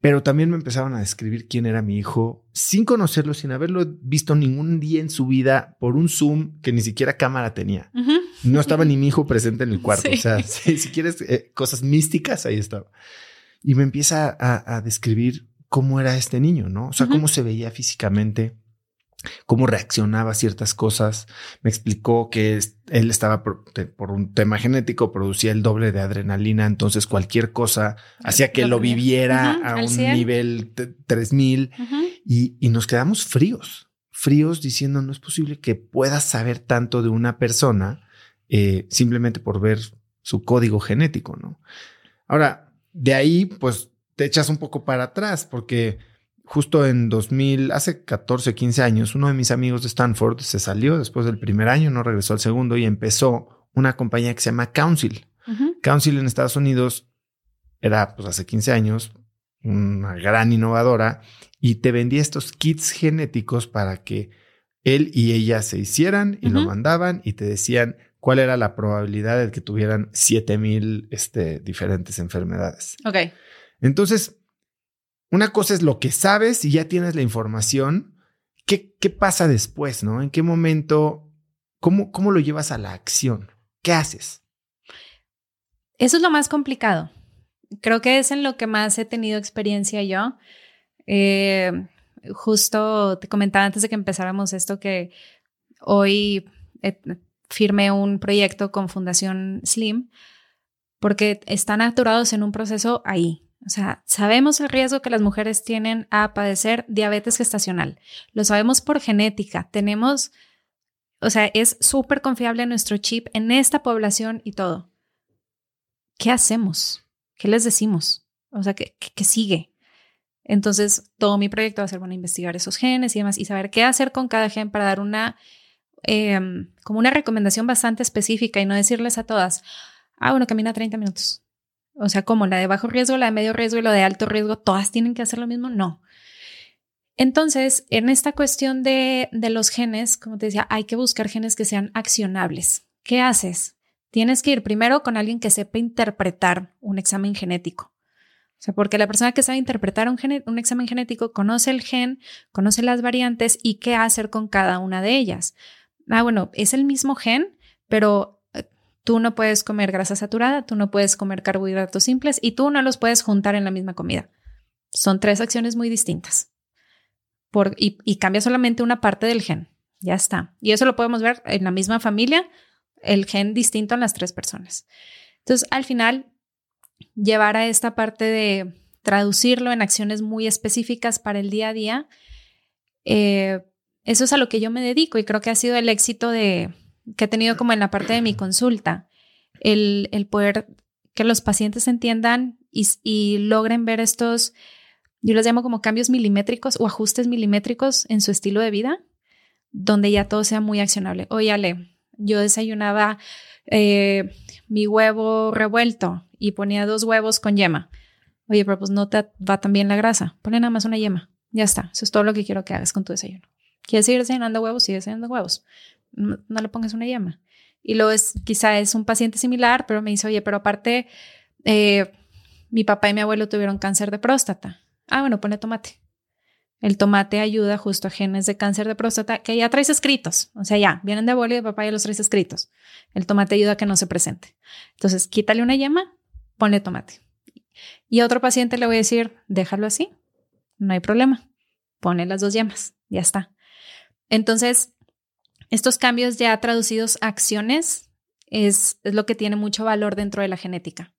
pero también me empezaban a describir quién era mi hijo sin conocerlo, sin haberlo visto ningún día en su vida por un Zoom que ni siquiera cámara tenía. No estaba ni mi hijo presente en el cuarto. O sea, si, quieres eh, cosas místicas, ahí estaba. Y me empieza a, describir cómo era este niño, ¿no? O sea, cómo se veía físicamente, cómo reaccionaba a ciertas cosas. Me explicó que él estaba por, un tema genético, producía el doble de adrenalina, entonces cualquier cosa hacía que lo viviera a un nivel 3000 y, y nos quedamos fríos, fríos diciendo no es posible que puedas saber tanto de una persona eh, simplemente por ver su código genético, ¿no? Ahora, de ahí, pues te echas un poco para atrás porque justo en 2000, hace 14, 15 años, uno de mis amigos de Stanford se salió después del primer año, no regresó al segundo y empezó una compañía que se llama Council. Council en Estados Unidos era, pues hace 15 años, una gran innovadora y te vendía estos kits genéticos para que él y ella se hicieran y lo mandaban y te decían cuál era la probabilidad de que tuvieran 7000 este, diferentes enfermedades. Ok. Entonces, una cosa es lo que sabes y ya tienes la información. ¿Qué, qué pasa después, no? ¿En qué momento? Cómo, ¿Cómo lo llevas a la acción? ¿Qué haces? Eso es lo más complicado. Creo que es en lo que más he tenido experiencia yo. Eh, justo te comentaba antes de que empezáramos esto que hoy eh, firmé un proyecto con Fundación Slim porque están aturados en un proceso ahí, o sea, sabemos el riesgo que las mujeres tienen a padecer diabetes gestacional. Lo sabemos por genética. Tenemos, o sea, es súper confiable nuestro chip en esta población y todo. ¿Qué hacemos? ¿Qué les decimos? O sea, ¿qué, sigue? Entonces, todo mi proyecto va a ser, bueno, investigar esos genes y demás y saber qué hacer con cada gen para dar una, em, como una recomendación bastante específica y no decirles a todas, ah, bueno, camina 30 minutos o sea, como la de bajo riesgo, la de medio riesgo y la de alto riesgo, todas tienen que hacer lo mismo. No. Entonces, en esta cuestión de, de los genes, como te decía, hay que buscar genes que sean accionables. ¿Qué haces? Tienes que ir primero con alguien que sepa interpretar un examen genético. O sea, porque la persona que sabe interpretar un, un, examen genético conoce el gen, conoce las variantes y qué hacer con cada una de ellas. Ah, bueno, es el mismo gen, pero Tú no puedes comer grasa saturada, tú no puedes comer carbohidratos simples y tú no los puedes juntar en la misma comida. Son tres acciones muy distintas. Por, y, cambia solamente una parte del gen. Ya está. Y eso lo podemos ver en la misma familia, el gen distinto en las tres personas. Entonces, al final, llevar a esta parte de traducirlo en acciones muy específicas para el día a día, eh, eso es a lo que yo me dedico y creo que ha sido el éxito de, que he tenido como en la parte de mi consulta, el, el poder que los pacientes entiendan y, logren ver estos, yo los llamo como cambios milimétricos o ajustes milimétricos en su estilo de vida, donde ya todo sea muy accionable. Oye, Ale, yo desayunaba eh, mi huevo revuelto y ponía dos huevos con yema. Oye, pero pues no te va tan bien la grasa. Ponle nada más una yema. Ya está. Eso es todo lo que quiero que hagas con tu desayuno. ¿Quieres seguir desayunando huevos? Sigue desayunando huevos. No, le pongas una llama. Y luego es, quizá es un paciente similar, pero me dice, oye, pero aparte, eh, mi papá y mi abuelo tuvieron cáncer de próstata. Ah, bueno, pone tomate. El tomate ayuda justo a genes de cáncer de próstata que ya traes escritos. O sea, ya vienen de abuelo y de papá y los traes escritos. El tomate ayuda a que no se presente. Entonces, quítale una yema, ponle tomate. Y a otro paciente le voy a decir, déjalo así, no hay problema. Pone las dos yemas, ya está. Entonces, estos cambios ya traducidos a acciones es, es lo que tiene mucho valor dentro de la genética.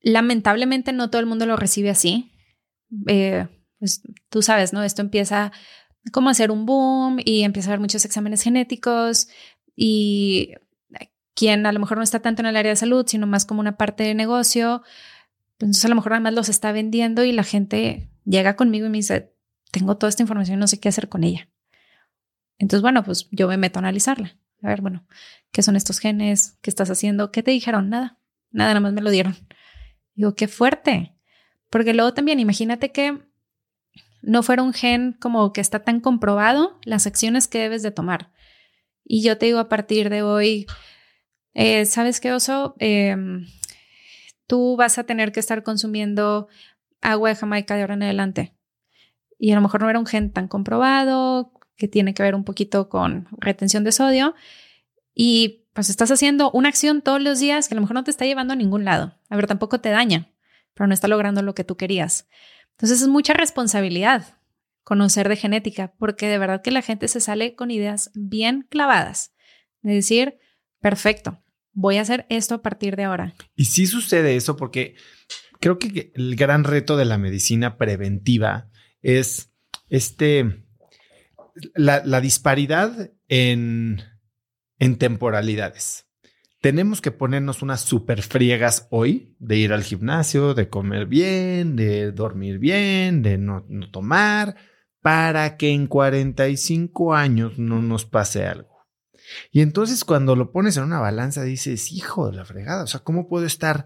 Lamentablemente no todo el mundo lo recibe así. Eh, pues, tú sabes, ¿no? Esto empieza como a hacer un boom y empieza a haber muchos exámenes genéticos y quien a lo mejor no está tanto en el área de salud, sino más como una parte de negocio, entonces a lo mejor además los está vendiendo y la gente llega conmigo y me dice, tengo toda esta información y no sé qué hacer con ella. Entonces, bueno, pues yo me meto a analizarla. A ver, bueno, ¿qué son estos genes? ¿Qué estás haciendo? ¿Qué te dijeron? Nada, nada, nada más me lo dieron. Digo, qué fuerte. Porque luego también, imagínate que no fuera un gen como que está tan comprobado las acciones que debes de tomar. Y yo te digo a partir de hoy, eh, ¿sabes qué, Oso? Em, tú vas a tener que estar consumiendo agua de Jamaica de ahora en adelante. Y a lo mejor no era un gen tan comprobado, que tiene que ver un poquito con retención de sodio. Y pues estás haciendo una acción todos los días que a lo mejor no te está llevando a ningún lado. A ver, tampoco te daña, pero no está logrando lo que tú querías. Entonces es mucha responsabilidad conocer de genética, porque de verdad que la gente se sale con ideas bien clavadas. De decir, perfecto, voy a hacer esto a partir de ahora. Y sí sucede eso porque creo que el gran reto de la medicina preventiva es este, la, disparidad en, temporalidades. Tenemos que ponernos unas super friegas hoy de ir al gimnasio, de comer bien, de dormir bien, de no, no tomar, para que en 45 años no nos pase algo. Y entonces cuando lo pones en una balanza dices, hijo de la fregada, o sea, ¿cómo puedo estar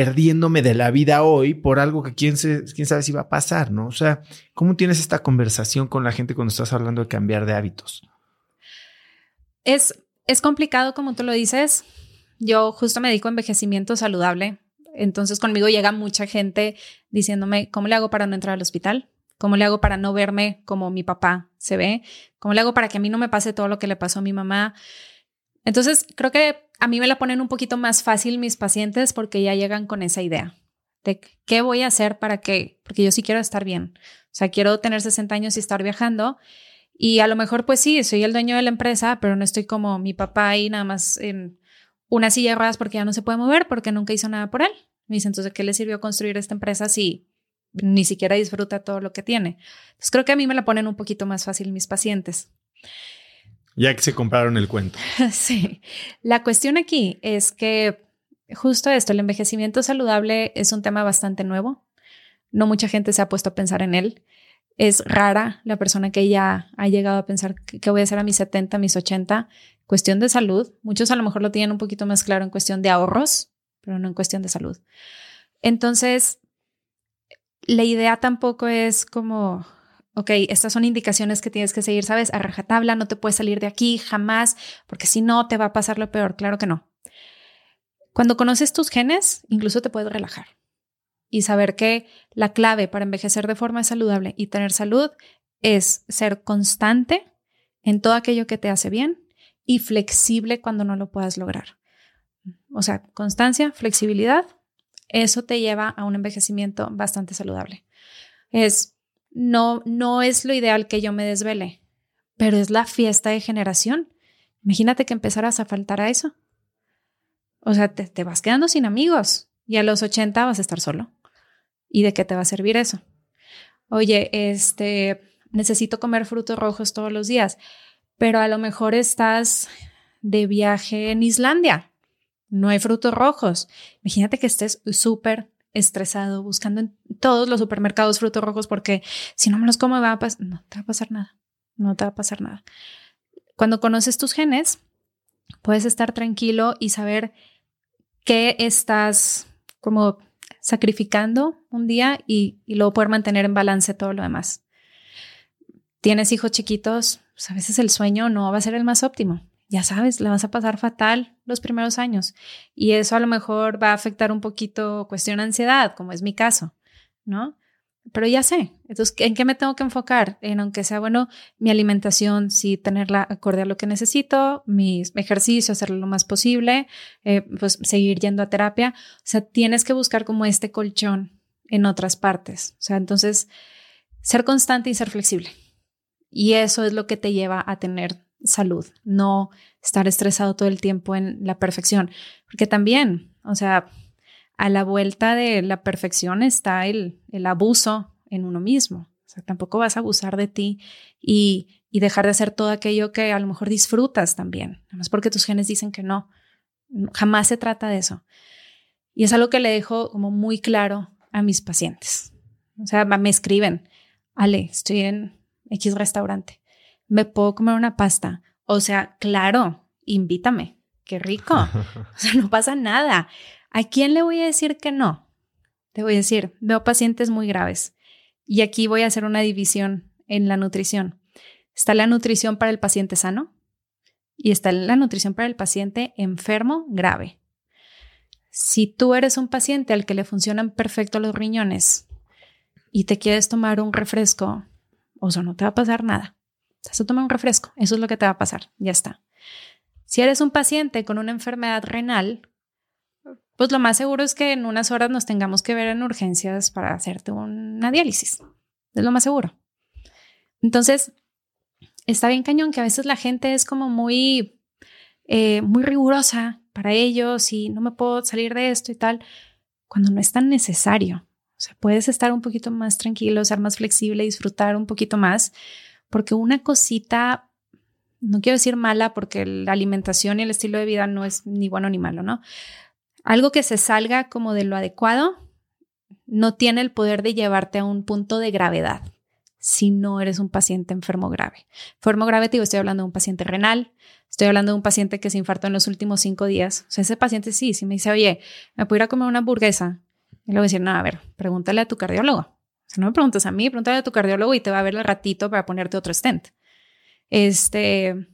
perdiéndome de la vida hoy por algo que quién, quién sabe si va a pasar, ¿no? O sea, ¿cómo tienes esta conversación con la gente cuando estás hablando de cambiar de hábitos? Es, es complicado, como tú lo dices. Yo justo me dedico a envejecimiento saludable. Entonces conmigo llega mucha gente diciéndome, ¿cómo le hago para no entrar al hospital? ¿Cómo le hago para no verme como mi papá se ve? ¿Cómo le hago para que a mí no me pase todo lo que le pasó a mi mamá? Entonces, creo que a mí me la ponen un poquito más fácil mis pacientes porque ya llegan con esa idea de qué voy a hacer para qué, porque yo sí quiero estar bien. O sea, quiero tener 60 años y estar viajando. Y a lo mejor, pues sí, soy el dueño de la empresa, pero no estoy como mi papá y nada más en una silla de ruedas porque ya no se puede mover porque nunca hizo nada por él. Me dice, entonces, ¿qué le sirvió construir esta empresa si ni siquiera disfruta todo lo que tiene. Entonces creo que a mí me la ponen un poquito más fácil mis pacientes. Ya que se compraron el cuento. sí. La cuestión aquí es que justo esto, el envejecimiento saludable es un tema bastante nuevo. No mucha gente se ha puesto a pensar en él. Es rara la persona que ya ha llegado a pensar que voy a hacer a mis 70, mis 80. Cuestión de salud. Muchos a lo mejor lo tienen un poquito más claro en cuestión de ahorros, pero no en cuestión de salud. Entonces, la idea tampoco es como, ok, estas son indicaciones que tienes que seguir, ¿sabes? A rajatabla, no te puedes salir de aquí jamás, porque si no te va a pasar lo peor. Claro que no. Cuando conoces tus genes, incluso te puedes relajar y saber que la clave para envejecer de forma saludable y tener salud es ser constante en todo aquello que te hace bien y flexible cuando no lo puedas lograr. O sea, constancia, flexibilidad eso te lleva a un envejecimiento bastante saludable. Es, no, no es lo ideal que yo me desvele, pero es la fiesta de generación. Imagínate que empezaras a faltar a eso. O sea, te, te vas quedando sin amigos y a los 80 vas a estar solo. ¿Y de qué te va a servir eso? Oye, este, necesito comer frutos rojos todos los días, pero a lo mejor estás de viaje en Islandia no hay frutos rojos. Imagínate que estés súper estresado buscando en todos los supermercados frutos rojos porque si no me los como va a no te va a pasar nada. No te va a pasar nada. Cuando conoces tus genes, puedes estar tranquilo y saber qué estás como sacrificando un día y, y luego poder mantener en balance todo lo demás. Tienes hijos chiquitos, pues a veces el sueño no va a ser el más óptimo. Ya sabes, la vas a pasar fatal los primeros años y eso a lo mejor va a afectar un poquito cuestión de ansiedad, como es mi caso, ¿no? pero ya sé. Entonces, ¿en qué me tengo que enfocar? En aunque sea, bueno, mi alimentación, sí tenerla acorde a lo que necesito, mis ejercicios, hacerlo lo más posible, eh, pues seguir yendo a terapia. O sea, tienes que buscar como este colchón en otras partes. O sea, entonces, ser constante y ser flexible. Y eso es lo que te lleva a tener salud, no estar estresado todo el tiempo en la perfección. Porque también, o sea, a la vuelta de la perfección está el, el abuso en uno mismo. O sea, tampoco vas a abusar de ti y, y, dejar de hacer todo aquello que a lo mejor disfrutas también, nada más porque tus genes dicen que no. Jamás se trata de eso. Y es algo que le dejo como muy claro a mis pacientes. O sea, me escriben, Ale, estoy en X restaurante, ¿me puedo comer una pasta? O sea, claro, invítame, qué rico. O sea, no pasa nada. ¿A quién le voy a decir que no? Te voy a decir, veo pacientes muy graves y aquí voy a hacer una división en la nutrición. Está la nutrición para el paciente sano y está la nutrición para el paciente enfermo grave. Si tú eres un paciente al que le funcionan perfecto los riñones y te quieres tomar un refresco, o sea, no te va a pasar nada. Se toma un refresco, eso es lo que te va a pasar, ya está. Si eres un paciente con una enfermedad renal, pues lo más seguro es que en unas horas nos tengamos que ver en urgencias para hacerte una diálisis. Es lo más seguro. Entonces, está bien cañón que a veces la gente es como muy, eh, muy rigurosa para ellos y no me puedo salir de esto y tal, cuando no es tan necesario. O sea, puedes estar un poquito más tranquilo, ser más flexible, disfrutar un poquito más, porque una cosita, no quiero decir mala, porque la alimentación y el estilo de vida no es ni bueno ni malo, ¿no? Algo que se salga como de lo adecuado no tiene el poder de llevarte a un punto de gravedad si no eres un paciente enfermo grave. Enfermo grave, te digo, estoy hablando de un paciente renal, estoy hablando de un paciente que se infartó en los últimos cinco días. Ese paciente sí, si me dice, oye, ¿me puedo ir a comer una hamburguesa? Y le voy a decir, no, a ver, pregúntale a tu cardiólogo. No me preguntas a mí, pregúntale a tu cardiólogo y te va a ver el ratito para ponerte otro stent. Este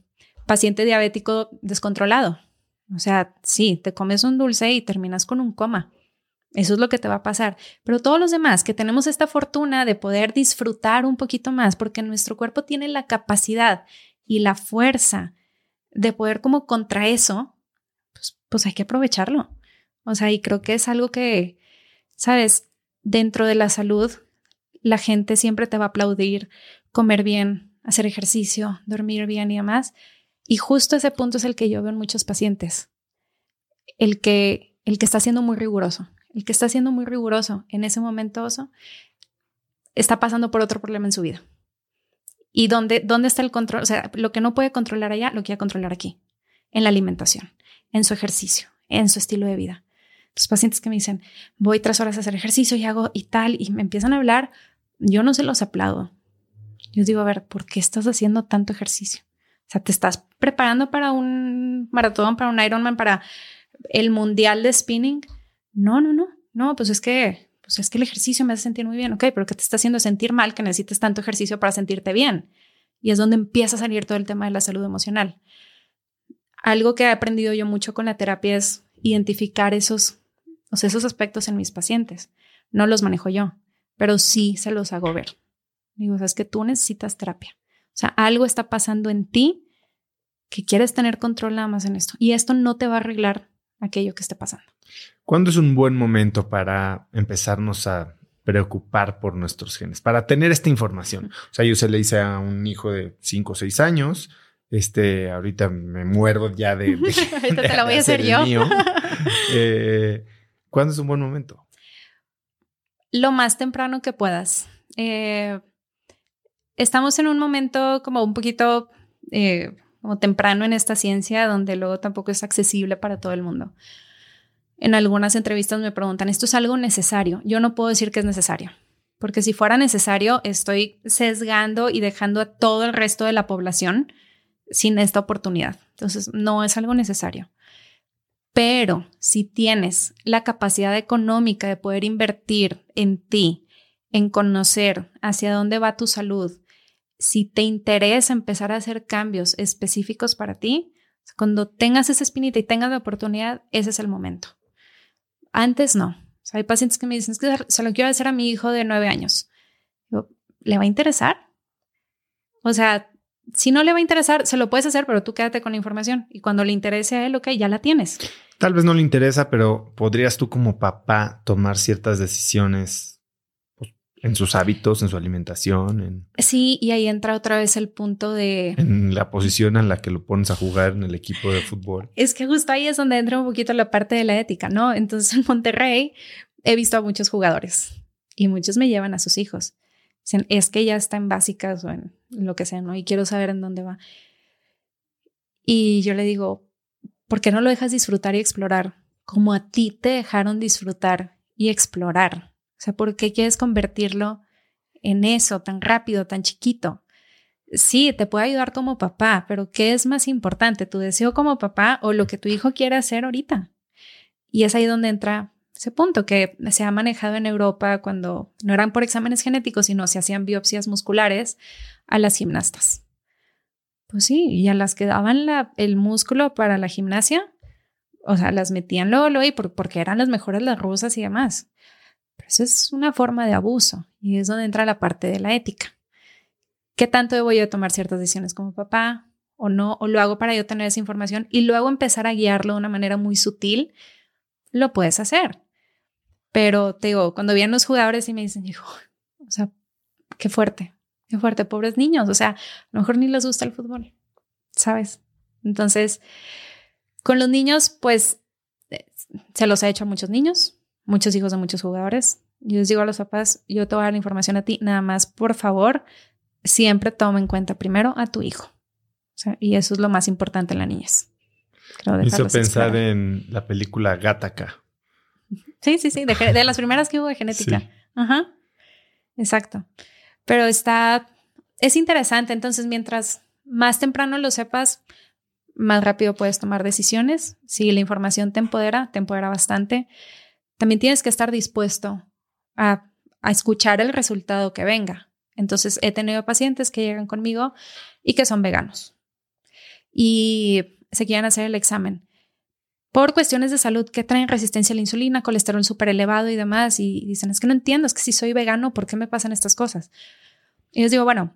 paciente diabético descontrolado. O sea, sí, te comes un dulce y terminas con un coma. Eso es lo que te va a pasar. Pero todos los demás que tenemos esta fortuna de poder disfrutar un poquito más, porque nuestro cuerpo tiene la capacidad y la fuerza de poder como contra eso, pues, pues hay que aprovecharlo. O sea, y creo que es algo que, sabes, dentro de la salud, la gente siempre te va a aplaudir comer bien, hacer ejercicio, dormir bien y demás. Y justo ese punto es el que yo veo en muchos pacientes. El que, el que está siendo muy riguroso, el que está siendo muy riguroso en ese momento está pasando por otro problema en su vida. ¿Y dónde, dónde está el control? O sea, lo que no puede controlar allá, lo quiere controlar aquí, en la alimentación, en su ejercicio, en su estilo de vida. Los pacientes que me dicen, voy tres horas a hacer ejercicio y hago y tal, y me empiezan a hablar, yo no se los aplaudo. Yo digo, a ver, ¿por qué estás haciendo tanto ejercicio? O sea, te estás preparando para un maratón, para un Ironman, para el mundial de spinning. No, no, no. No, pues es que, pues es que el ejercicio me hace sentir muy bien. Ok, pero ¿qué te está haciendo sentir mal que necesites tanto ejercicio para sentirte bien? Y es donde empieza a salir todo el tema de la salud emocional. Algo que he aprendido yo mucho con la terapia es identificar esos, o sea, esos aspectos en mis pacientes. No los manejo yo, pero sí se los hago ver. Digo, o sea, es que tú necesitas terapia. O sea, algo está pasando en ti que quieres tener control nada más en esto. Y esto no te va a arreglar aquello que esté pasando. ¿Cuándo es un buen momento para empezarnos a preocupar por nuestros genes? Para tener esta información. O sea, yo se le hice a un hijo de 5 o 6 años. Este, ahorita me muerdo ya de. ahorita te la voy a hacer yo. Eh, ¿Cuándo es un buen momento? Lo más temprano que puedas. Eh, estamos en un momento como un poquito eh, como temprano en esta ciencia donde luego tampoco es accesible para todo el mundo. En algunas entrevistas me preguntan, ¿esto es algo necesario? Yo no puedo decir que es necesario, porque si fuera necesario, estoy sesgando y dejando a todo el resto de la población sin esta oportunidad. Entonces, no es algo necesario. Pero si tienes la capacidad económica de poder invertir en ti, en conocer hacia dónde va tu salud, si te interesa empezar a hacer cambios específicos para ti, cuando tengas esa espinita y tengas la oportunidad, ese es el momento. Antes no. hay pacientes que me dicen, es que se lo quiero hacer a mi hijo de nueve años. ¿Le va a interesar? O sea, si no le va a interesar, se lo puedes hacer, pero tú quédate con la información. Y cuando le interese a él, ok, ya la tienes. Tal vez no le interesa, pero podrías tú como papá tomar ciertas decisiones pues, en sus hábitos, en su alimentación. En, sí, y ahí entra otra vez el punto de... En la posición en la que lo pones a jugar en el equipo de fútbol. Es que justo ahí es donde entra un poquito la parte de la ética, ¿no? Entonces en Monterrey he visto a muchos jugadores y muchos me llevan a sus hijos. Dicen, es que ya está en básicas o en lo que sea, ¿no? Y quiero saber en dónde va. Y yo le digo, ¿por qué no lo dejas disfrutar y explorar? Como a ti te dejaron disfrutar y explorar. O sea, ¿por qué quieres convertirlo en eso tan rápido, tan chiquito? Sí, te puede ayudar como papá, pero ¿qué es más importante, tu deseo como papá o lo que tu hijo quiere hacer ahorita? Y es ahí donde entra ese punto que se ha manejado en Europa cuando no eran por exámenes genéticos, sino se hacían biopsias musculares a las gimnastas. Pues sí, y a las que daban el músculo para la gimnasia, o sea, las metían luego, y porque eran las mejores las rusas y demás. Pero eso es una forma de abuso y es donde entra la parte de la ética. ¿Qué tanto debo yo tomar ciertas decisiones como papá o no? ¿O lo hago para yo tener esa información y luego empezar a guiarlo de una manera muy sutil? Lo puedes hacer. Pero te digo, cuando vienen los jugadores y me dicen, hijo, o sea, qué fuerte, qué fuerte, pobres niños, o sea, a lo mejor ni les gusta el fútbol, ¿sabes? Entonces, con los niños, pues, eh, se los ha hecho a muchos niños, muchos hijos de muchos jugadores. Yo les digo a los papás, yo te voy a dar la información a ti, nada más, por favor, siempre toma en cuenta primero a tu hijo. O sea, y eso es lo más importante en la niñez. Me hizo pensar en la película Gataca. Sí, sí, sí, de, las primeras que hubo de genética. Ajá. Exacto. Pero está, es interesante. Entonces, mientras más temprano lo sepas, más rápido puedes tomar decisiones. Si la información te empodera, te empodera bastante. También tienes que estar dispuesto a, a escuchar el resultado que venga. Entonces, he tenido pacientes que llegan conmigo y que son veganos y se quieren hacer el examen por cuestiones de salud que traen resistencia a la insulina, colesterol súper elevado y demás. Y dicen, es que no entiendo, es que si soy vegano, ¿por qué me pasan estas cosas? Y les digo, bueno,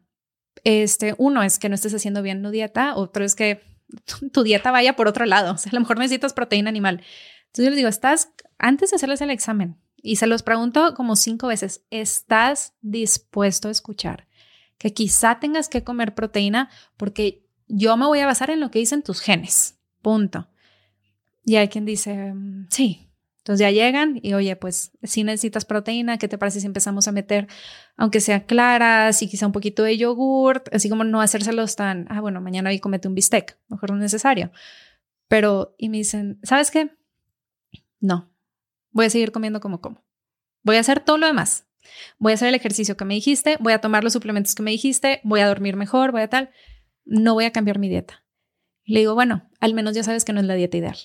este, uno es que no estés haciendo bien tu dieta, otro es que tu dieta vaya por otro lado. O sea, a lo mejor necesitas proteína animal. Entonces yo les digo, estás, antes de hacerles el examen, y se los pregunto como cinco veces, ¿estás dispuesto a escuchar que quizá tengas que comer proteína porque yo me voy a basar en lo que dicen tus genes? Punto. Y hay quien dice, mm, sí. Entonces ya llegan y oye, pues si necesitas proteína, ¿qué te parece si empezamos a meter, aunque sea claras y quizá un poquito de yogurt, así como no hacérselos tan, ah, bueno, mañana hoy comete un bistec, mejor no es necesario. Pero, y me dicen, ¿sabes qué? No, voy a seguir comiendo como como. Voy a hacer todo lo demás. Voy a hacer el ejercicio que me dijiste, voy a tomar los suplementos que me dijiste, voy a dormir mejor, voy a tal. No voy a cambiar mi dieta. Le digo, bueno, al menos ya sabes que no es la dieta ideal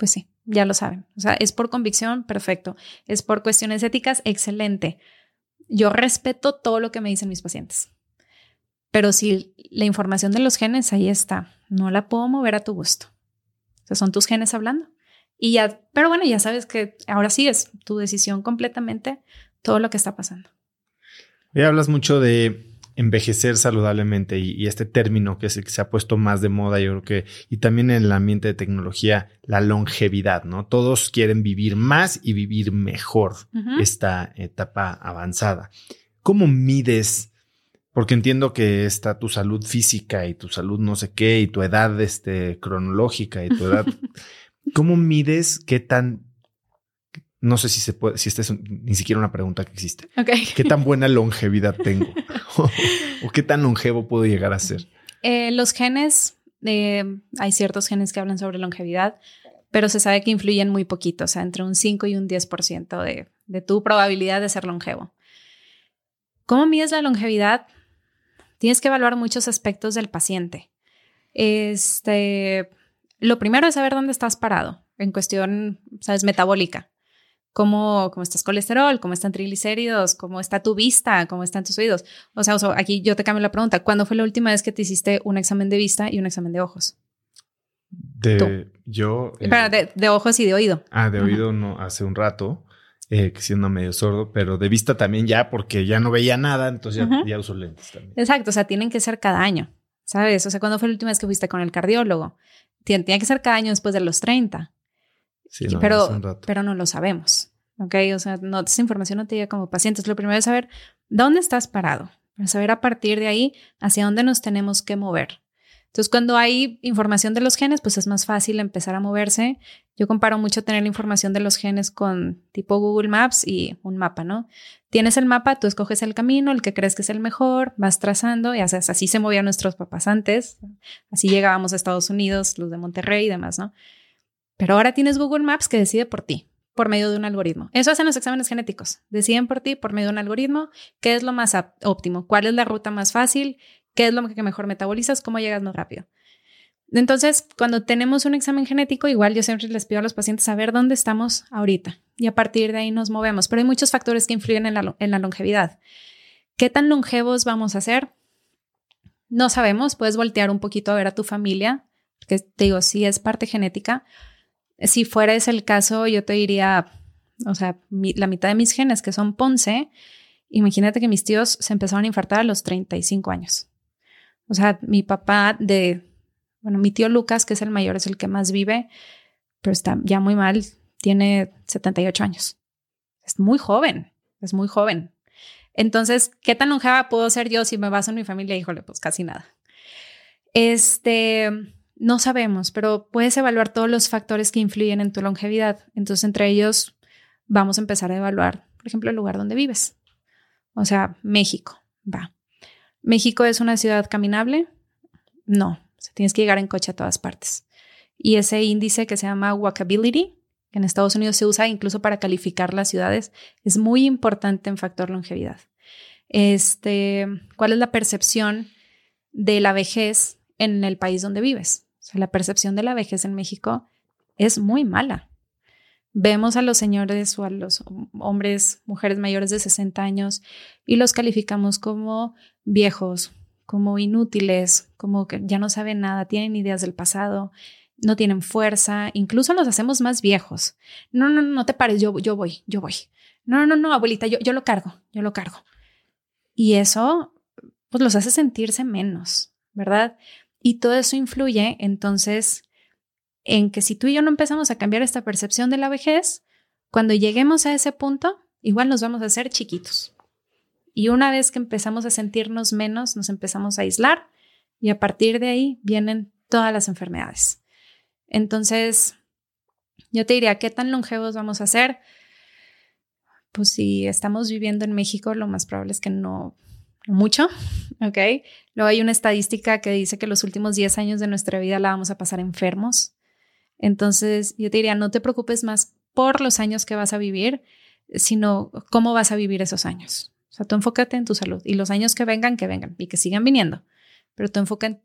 pues sí, ya lo saben. O sea, es por convicción, perfecto. Es por cuestiones éticas, excelente. Yo respeto todo lo que me dicen mis pacientes. Pero si la información de los genes ahí está, no la puedo mover a tu gusto. O sea, son tus genes hablando. Y ya, pero bueno, ya sabes que ahora sí es tu decisión completamente todo lo que está pasando. Hoy hablas mucho de envejecer saludablemente y, este término que, es que se ha puesto más de moda, yo creo que, y también en el ambiente de tecnología, la longevidad, ¿no? Todos quieren vivir más y vivir mejor esta etapa avanzada. ¿Cómo mides? Porque entiendo que está tu salud física y tu salud no sé qué y tu edad este, cronológica y tu edad. ¿Cómo mides qué tan no sé si se puede, si esta es ni siquiera una pregunta que existe. ¿Qué tan buena longevidad tengo? o, qué tan longevo puedo llegar a ser? Eh, los genes, eh, hay ciertos genes que hablan sobre longevidad, pero se sabe que influyen muy poquito, o sea, entre un 5 y un 10% de, de tu probabilidad de ser longevo. ¿Cómo mides la longevidad? Tienes que evaluar muchos aspectos del paciente. Este, lo primero es saber dónde estás parado en cuestión, sabes, metabólica. Cómo, cómo estás colesterol, cómo están triglicéridos, cómo está tu vista, cómo están tus oídos. O sea, aquí yo te cambio la pregunta. ¿Cuándo fue la última vez que te hiciste un examen de vista y un examen de ojos? De yo. Eh, de, ojos y de oído. Ah, de oído no, hace un rato, eh, siendo medio sordo, pero de vista también ya, porque ya no veía nada, entonces ya, uso lentes también. Exacto, o sea, tienen que ser cada año, ¿sabes? O sea, ¿cuándo fue la última vez que fuiste con el cardiólogo? Tiene, que ser cada año después de los 30. Sí, no, pero, pero no lo sabemos. ¿Ok? O sea, no, esa información no te llega como pacientes. Lo primero es saber dónde estás parado, para saber a partir de ahí hacia dónde nos tenemos que mover. Entonces, cuando hay información de los genes, pues es más fácil empezar a moverse. Yo comparo mucho tener la información de los genes con tipo Google Maps y un mapa, ¿no? Tienes el mapa, tú escoges el camino, el que crees que es el mejor, vas trazando y haces, así se movían nuestros papás antes. Así llegábamos a Estados Unidos, los de Monterrey y demás, ¿no? Pero ahora tienes Google Maps que decide por ti por medio de un algoritmo. Eso hacen los exámenes genéticos. Deciden por ti por medio de un algoritmo qué es lo más óptimo, cuál es la ruta más fácil, qué es lo que mejor metabolizas, cómo llegas más rápido. Entonces, cuando tenemos un examen genético, igual yo siempre les pido a los pacientes saber dónde estamos ahorita y a partir de ahí nos movemos. Pero hay muchos factores que influyen en la, longevidad. ¿Qué tan longevos vamos a ser? No sabemos, puedes voltear un poquito a ver a tu familia, porque te digo, si es parte genética. Si fuera ese el caso, yo te diría, o sea, la mitad de mis genes que son Ponce, imagínate que mis tíos se empezaron a infartar a los 35 años. O sea, mi papá de, bueno, mi tío Lucas, que es el mayor, es el que más vive, pero está ya muy mal, tiene 78 años. Es muy joven, es muy joven. Entonces, ¿qué tan longeva puedo ser yo si me baso en mi familia? Híjole, pues casi nada. Este, no sabemos, pero puedes evaluar todos los factores que influyen en tu longevidad. Entonces, entre ellos, vamos a empezar a evaluar, por ejemplo, el lugar donde vives. O sea, México, va. ¿México es una ciudad caminable? No, tienes que llegar en coche a todas partes. Y ese índice que se llama walkability, que en Estados Unidos se usa incluso para calificar las ciudades, es muy importante en factor longevidad. Este, ¿Cuál es la percepción de la vejez en el país donde vives? O sea, la percepción de la vejez en México es muy mala. Vemos a los señores o a los hombres, mujeres mayores de 60 años y los calificamos como viejos, como inútiles, como que ya no saben nada, tienen ideas del pasado, no tienen fuerza, incluso los hacemos más viejos. No, no, no te pares, yo, yo voy, yo voy. No, no, no, abuelita, yo, yo lo cargo, yo lo cargo. Y eso, pues los hace sentirse menos, ¿verdad? Y todo eso influye entonces en que si tú y yo no empezamos a cambiar esta percepción de la vejez, cuando lleguemos a ese punto, igual nos vamos a hacer chiquitos. Y una vez que empezamos a sentirnos menos, nos empezamos a aislar y a partir de ahí vienen todas las enfermedades. Entonces, yo te diría, ¿qué tan longevos vamos a ser? Pues si estamos viviendo en México, lo más probable es que no, mucho, ¿ok? Luego hay una estadística que dice que los últimos 10 años de nuestra vida la vamos a pasar enfermos. Entonces, yo te diría, no te preocupes más por los años que vas a vivir, sino cómo vas a vivir esos años. O sea, tú enfócate en tu salud y los años que vengan, que vengan y que sigan viniendo. Pero tú enfoca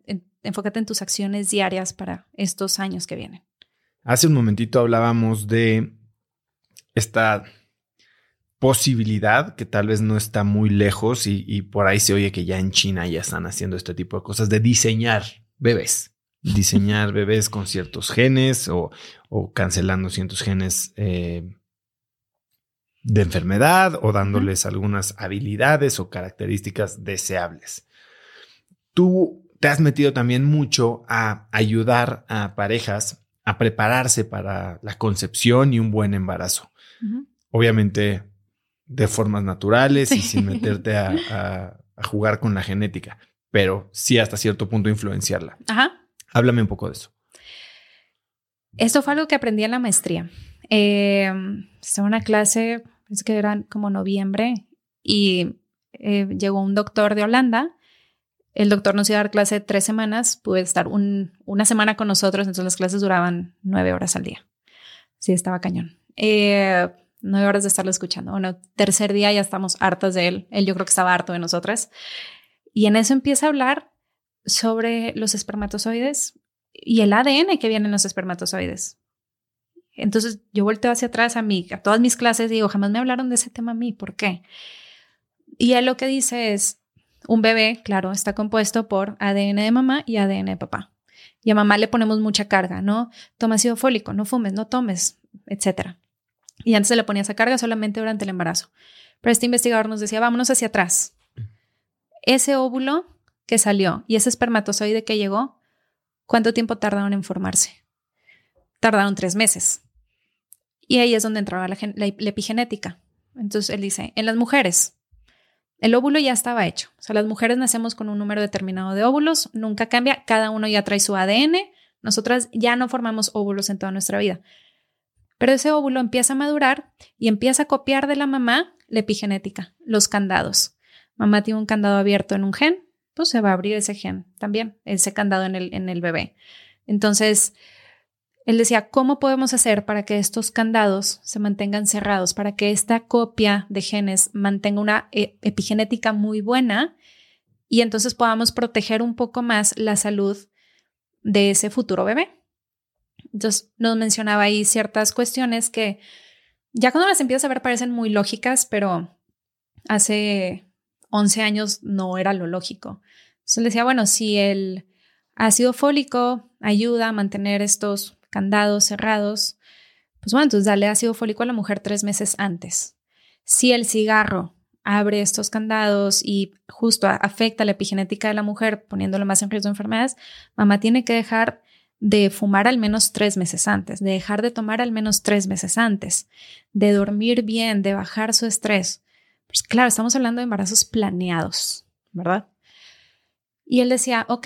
enfócate en tus acciones diarias para estos años que vienen. Hace un momentito hablábamos de esta posibilidad que tal vez no está muy lejos y, y, por ahí se oye que ya en China ya están haciendo este tipo de cosas de diseñar bebés diseñar bebés con ciertos genes o, cancelando ciertos genes eh, de enfermedad o dándoles algunas habilidades o características deseables. Tú te has metido también mucho a ayudar a parejas a prepararse para la concepción y un buen embarazo. Obviamente de formas naturales y sin meterte a, a, jugar con la genética, pero sí hasta cierto punto influenciarla. Ajá. Háblame un poco de eso. Esto fue algo que aprendí en la maestría. Eh, estaba en una clase, es que era como noviembre, y eh, llegó un doctor de Holanda. El doctor nos iba a dar clase tres semanas, pude estar una semana con nosotros, entonces las clases duraban nueve horas al día. Sí, estaba cañón. Eh, nueve horas de estarlo escuchando. Bueno, tercer día ya estamos hartas de él. Él yo creo que estaba harto de nosotras. Y en eso empieza a hablar sobre los espermatozoides y el ADN que viene en los espermatozoides. Entonces yo volteo hacia atrás a mí, a todas mis clases y digo, jamás me hablaron de ese tema a mí, ¿por qué? Y él lo que dice es, un bebé, claro, está compuesto por ADN de mamá y ADN de papá. Y a mamá le ponemos mucha carga, ¿no? Toma ácido fólico, no fumes, no tomes, etc. Y antes se le ponía esa carga solamente durante el embarazo. Pero este investigador nos decía, vámonos hacia atrás. Ese óvulo que salió y ese espermatozoide que llegó, ¿cuánto tiempo tardaron en formarse? Tardaron tres meses. Y ahí es donde entraba la, epigenética. Entonces él dice, en las mujeres, el óvulo ya estaba hecho. O sea, las mujeres nacemos con un número determinado de óvulos, nunca cambia, cada uno ya trae su ADN. Nosotras ya no formamos óvulos en toda nuestra vida. Pero ese óvulo empieza a madurar y empieza a copiar de la mamá la epigenética, los candados. Mamá tiene un candado abierto en un gen, pues se va a abrir ese gen también, ese candado en el, bebé. Entonces, él decía, ¿cómo podemos hacer para que estos candados se mantengan cerrados, para que esta copia de genes mantenga una e, epigenética muy buena y entonces podamos proteger un poco más la salud de ese futuro bebé? Entonces nos mencionaba ahí ciertas cuestiones que ya cuando las empiezas a ver parecen muy lógicas, pero hace 11 años no era lo lógico. Entonces le decía, bueno, si el ácido fólico ayuda a mantener estos candados cerrados, pues bueno, entonces dale ácido fólico a la mujer tres meses antes. Si el cigarro abre estos candados y justo afecta la epigenética de la mujer, poniéndolo más en riesgo de enfermedades, mamá tiene que dejar de fumar al menos tres meses antes, de dejar de tomar al menos tres meses antes, de dormir bien, de bajar su estrés. Pues claro, estamos hablando de embarazos planeados, ¿verdad? Y él decía, ok,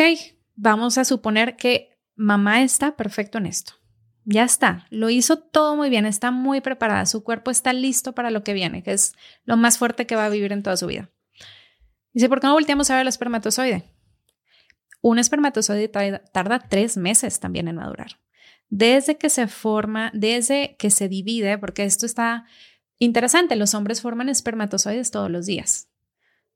vamos a suponer que mamá está perfecto en esto. Ya está, lo hizo todo muy bien, está muy preparada, su cuerpo está listo para lo que viene, que es lo más fuerte que va a vivir en toda su vida. Dice, ¿por qué no volteamos a ver el espermatozoide? Un espermatozoide tarda tres meses también en madurar. Desde que se forma, desde que se divide, porque esto está interesante, los hombres forman espermatozoides todos los días.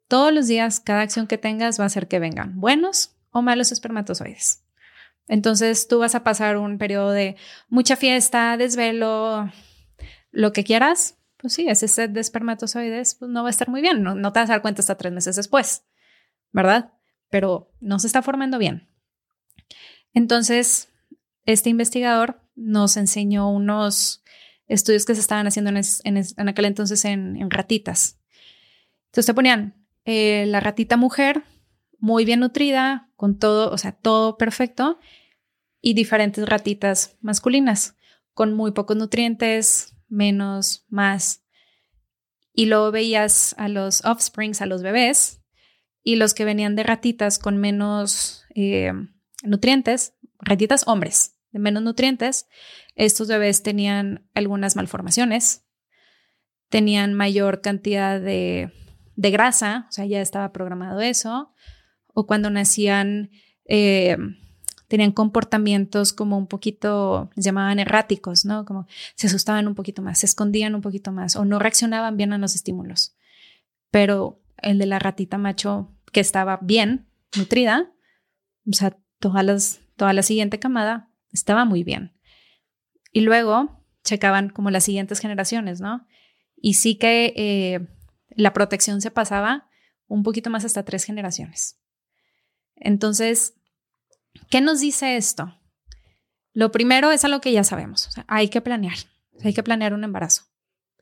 Todos los días, cada acción que tengas va a hacer que vengan buenos o malos espermatozoides. Entonces tú vas a pasar un periodo de mucha fiesta, desvelo, lo que quieras. Pues sí, ese set de espermatozoides pues no va a estar muy bien. No, te vas a dar cuenta hasta tres meses después, ¿verdad? Pero no se está formando bien. Entonces, este investigador nos enseñó unos estudios que se estaban haciendo en, aquel entonces en, ratitas. Entonces te ponían eh, la ratita mujer muy bien nutrida, con todo, o sea, todo perfecto, y diferentes ratitas masculinas, con muy pocos nutrientes, menos, más. Y luego veías a los offsprings, a los bebés, y los que venían de ratitas con menos eh, nutrientes, ratitas hombres, de menos nutrientes, estos bebés tenían algunas malformaciones, tenían mayor cantidad de, de grasa, o sea, ya estaba programado eso, o cuando nacían eh, tenían comportamientos como un poquito, les llamaban erráticos, ¿no? Como se asustaban un poquito más, se escondían un poquito más o no reaccionaban bien a los estímulos. Pero el de la ratita macho que estaba bien nutrida, o sea, todas toda la siguiente camada estaba muy bien. Y luego checaban como las siguientes generaciones, ¿no? Y sí que eh, la protección se pasaba un poquito más hasta tres generaciones. Entonces, ¿qué nos dice esto? Lo primero es algo que ya sabemos, hay que planear, hay que planear un embarazo.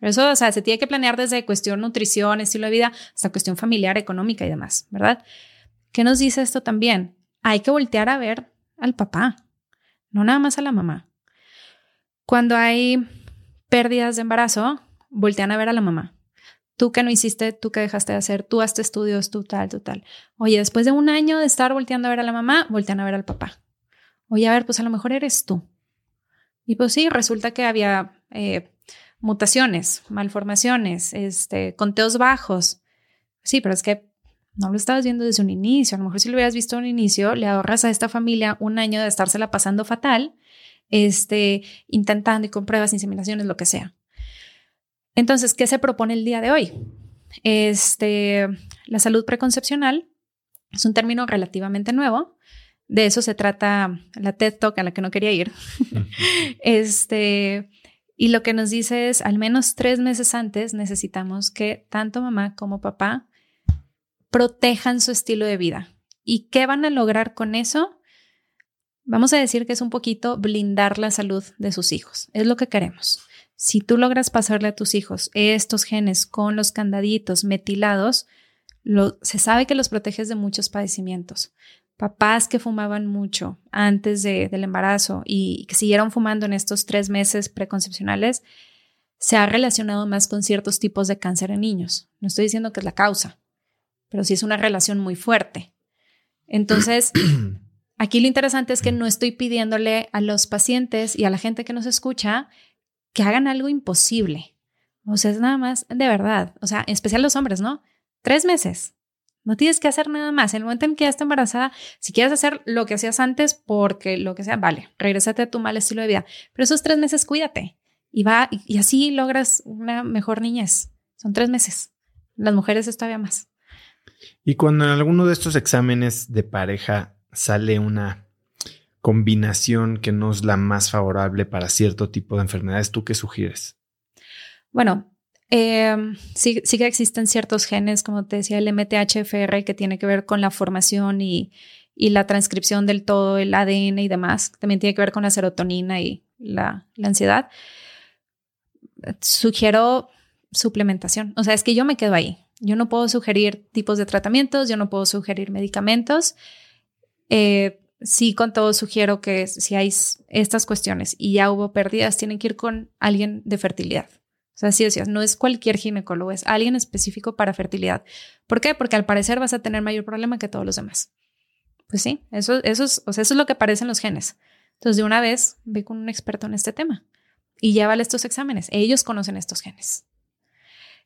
Eso, o sea, se tiene que planear desde cuestión nutrición, estilo de vida, hasta cuestión familiar, económica y demás, ¿verdad? ¿Qué nos dice esto también? Hay que voltear a ver al papá, no nada más a la mamá. Cuando hay pérdidas de embarazo, voltean a ver a la mamá tú que no hiciste, tú que dejaste de hacer, tú haste estudios, tú tal, tú tal. Oye, después de un año de estar volteando a ver a la mamá, voltean a ver al papá. Oye, a ver, pues a lo mejor eres tú. Y pues sí, resulta que había eh, mutaciones, malformaciones, este, conteos bajos. Sí, pero es que no lo estabas viendo desde un inicio. A lo mejor si lo hubieras visto un inicio, le ahorras a esta familia un año de estársela pasando fatal, este, intentando y con pruebas, inseminaciones, lo que sea. Entonces, ¿qué se propone el día de hoy? Este, la salud preconcepcional es un término relativamente nuevo. De eso se trata la TED Talk a la que no quería ir. este, Y lo que nos dice es, al menos tres meses antes necesitamos que tanto mamá como papá protejan su estilo de vida. ¿Y qué van a lograr con eso? Vamos a decir que es un poquito blindar la salud de sus hijos. Es lo que queremos. Si tú logras pasarle a tus hijos estos genes con los candaditos metilados, se sabe que los proteges de muchos padecimientos papás que fumaban mucho antes del embarazo y que siguieron fumando en estos tres meses preconcepcionales, se ha relacionado más con ciertos tipos de cáncer en niños. No estoy diciendo que es la causa, pero sí es una relación muy fuerte. Entonces, aquí lo interesante es que no estoy pidiéndole a los pacientes y a la gente que nos escucha que hagan algo imposible. O sea, es nada más de verdad. O sea, en especial los hombres, ¿no? Tres meses. No tienes que hacer nada más. En el momento en que ya estás embarazada, si quieres hacer lo que hacías antes, porque lo que sea, vale, regrésate a tu mal estilo de vida. Pero esos tres meses cuídate y va, y, así logras una mejor niñez. Son tres meses. Las mujeres es todavía más. Y cuando en alguno de estos exámenes de pareja sale una combinación que no es la más favorable para cierto tipo de enfermedades, ¿tú qué sugieres? Bueno, Em, sí, sí, que existen ciertos genes, como te decía, el MTHFR, que tiene que ver con la formación y, la transcripción del todo, el ADN y demás. También tiene que ver con la serotonina y la, ansiedad. Sugiero suplementación. O sea, es que yo me quedo ahí. Yo no puedo sugerir tipos de tratamientos, yo no puedo sugerir medicamentos. Eh, sí, con todo sugiero que si hay estas cuestiones y ya hubo pérdidas, tienen que ir con alguien de fertilidad sea, decías, no es cualquier ginecólogo, es alguien específico para fertilidad. ¿Por qué? Porque al parecer vas a tener mayor problema que todos los demás. Pues sí, eso, es, o sea, eso es lo que aparecen los genes. Entonces, de una vez, ve con un experto en este tema y llévale estos exámenes. Ellos conocen estos genes.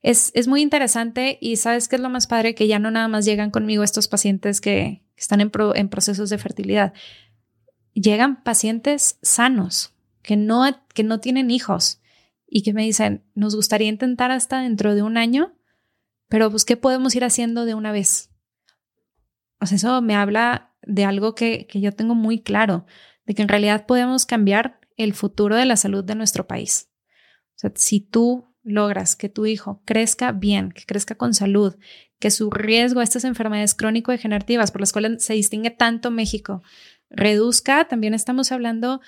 Es, es, muy interesante y sabes qué es lo más padre que ya no nada más llegan conmigo estos pacientes que, están en, en procesos de fertilidad. Llegan pacientes sanos que no, que no tienen hijos y que me dicen, nos gustaría intentar hasta dentro de un año, pero pues, ¿qué podemos ir haciendo de una vez? O sea, eso me habla de algo que, que yo tengo muy claro, de que en realidad podemos cambiar el futuro de la salud de nuestro país. O sea, si tú logras que tu hijo crezca bien, que crezca con salud, que su riesgo a estas enfermedades crónico-degenerativas por las cuales se distingue tanto México reduzca, también estamos hablando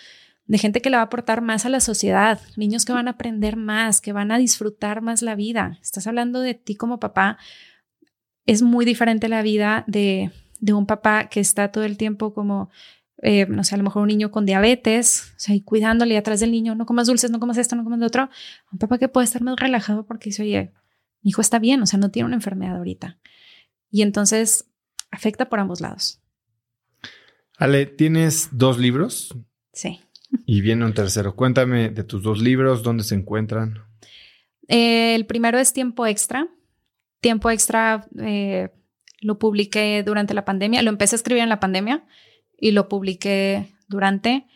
de gente que le va a aportar más a la sociedad, niños que van a aprender más, que van a disfrutar más la vida. Estás hablando de ti como papá. Es muy diferente la vida de, un papá que está todo el tiempo como, eh, no sé, a lo mejor un niño con diabetes, o sea, y cuidándole atrás del niño, no comas dulces, no comas esto, no comas lo otro. Un papá que puede estar más relajado porque dice, oye, mi hijo está bien, o sea, no tiene una enfermedad ahorita. Y entonces afecta por ambos lados. Ale, ¿tienes dos libros? Sí. Y viene un tercero. Cuéntame de tus dos libros, dónde se encuentran. Eh, el primero es Tiempo Extra. Tiempo Extra eh, lo publiqué durante la pandemia. Lo empecé a escribir en la pandemia y lo publiqué durante.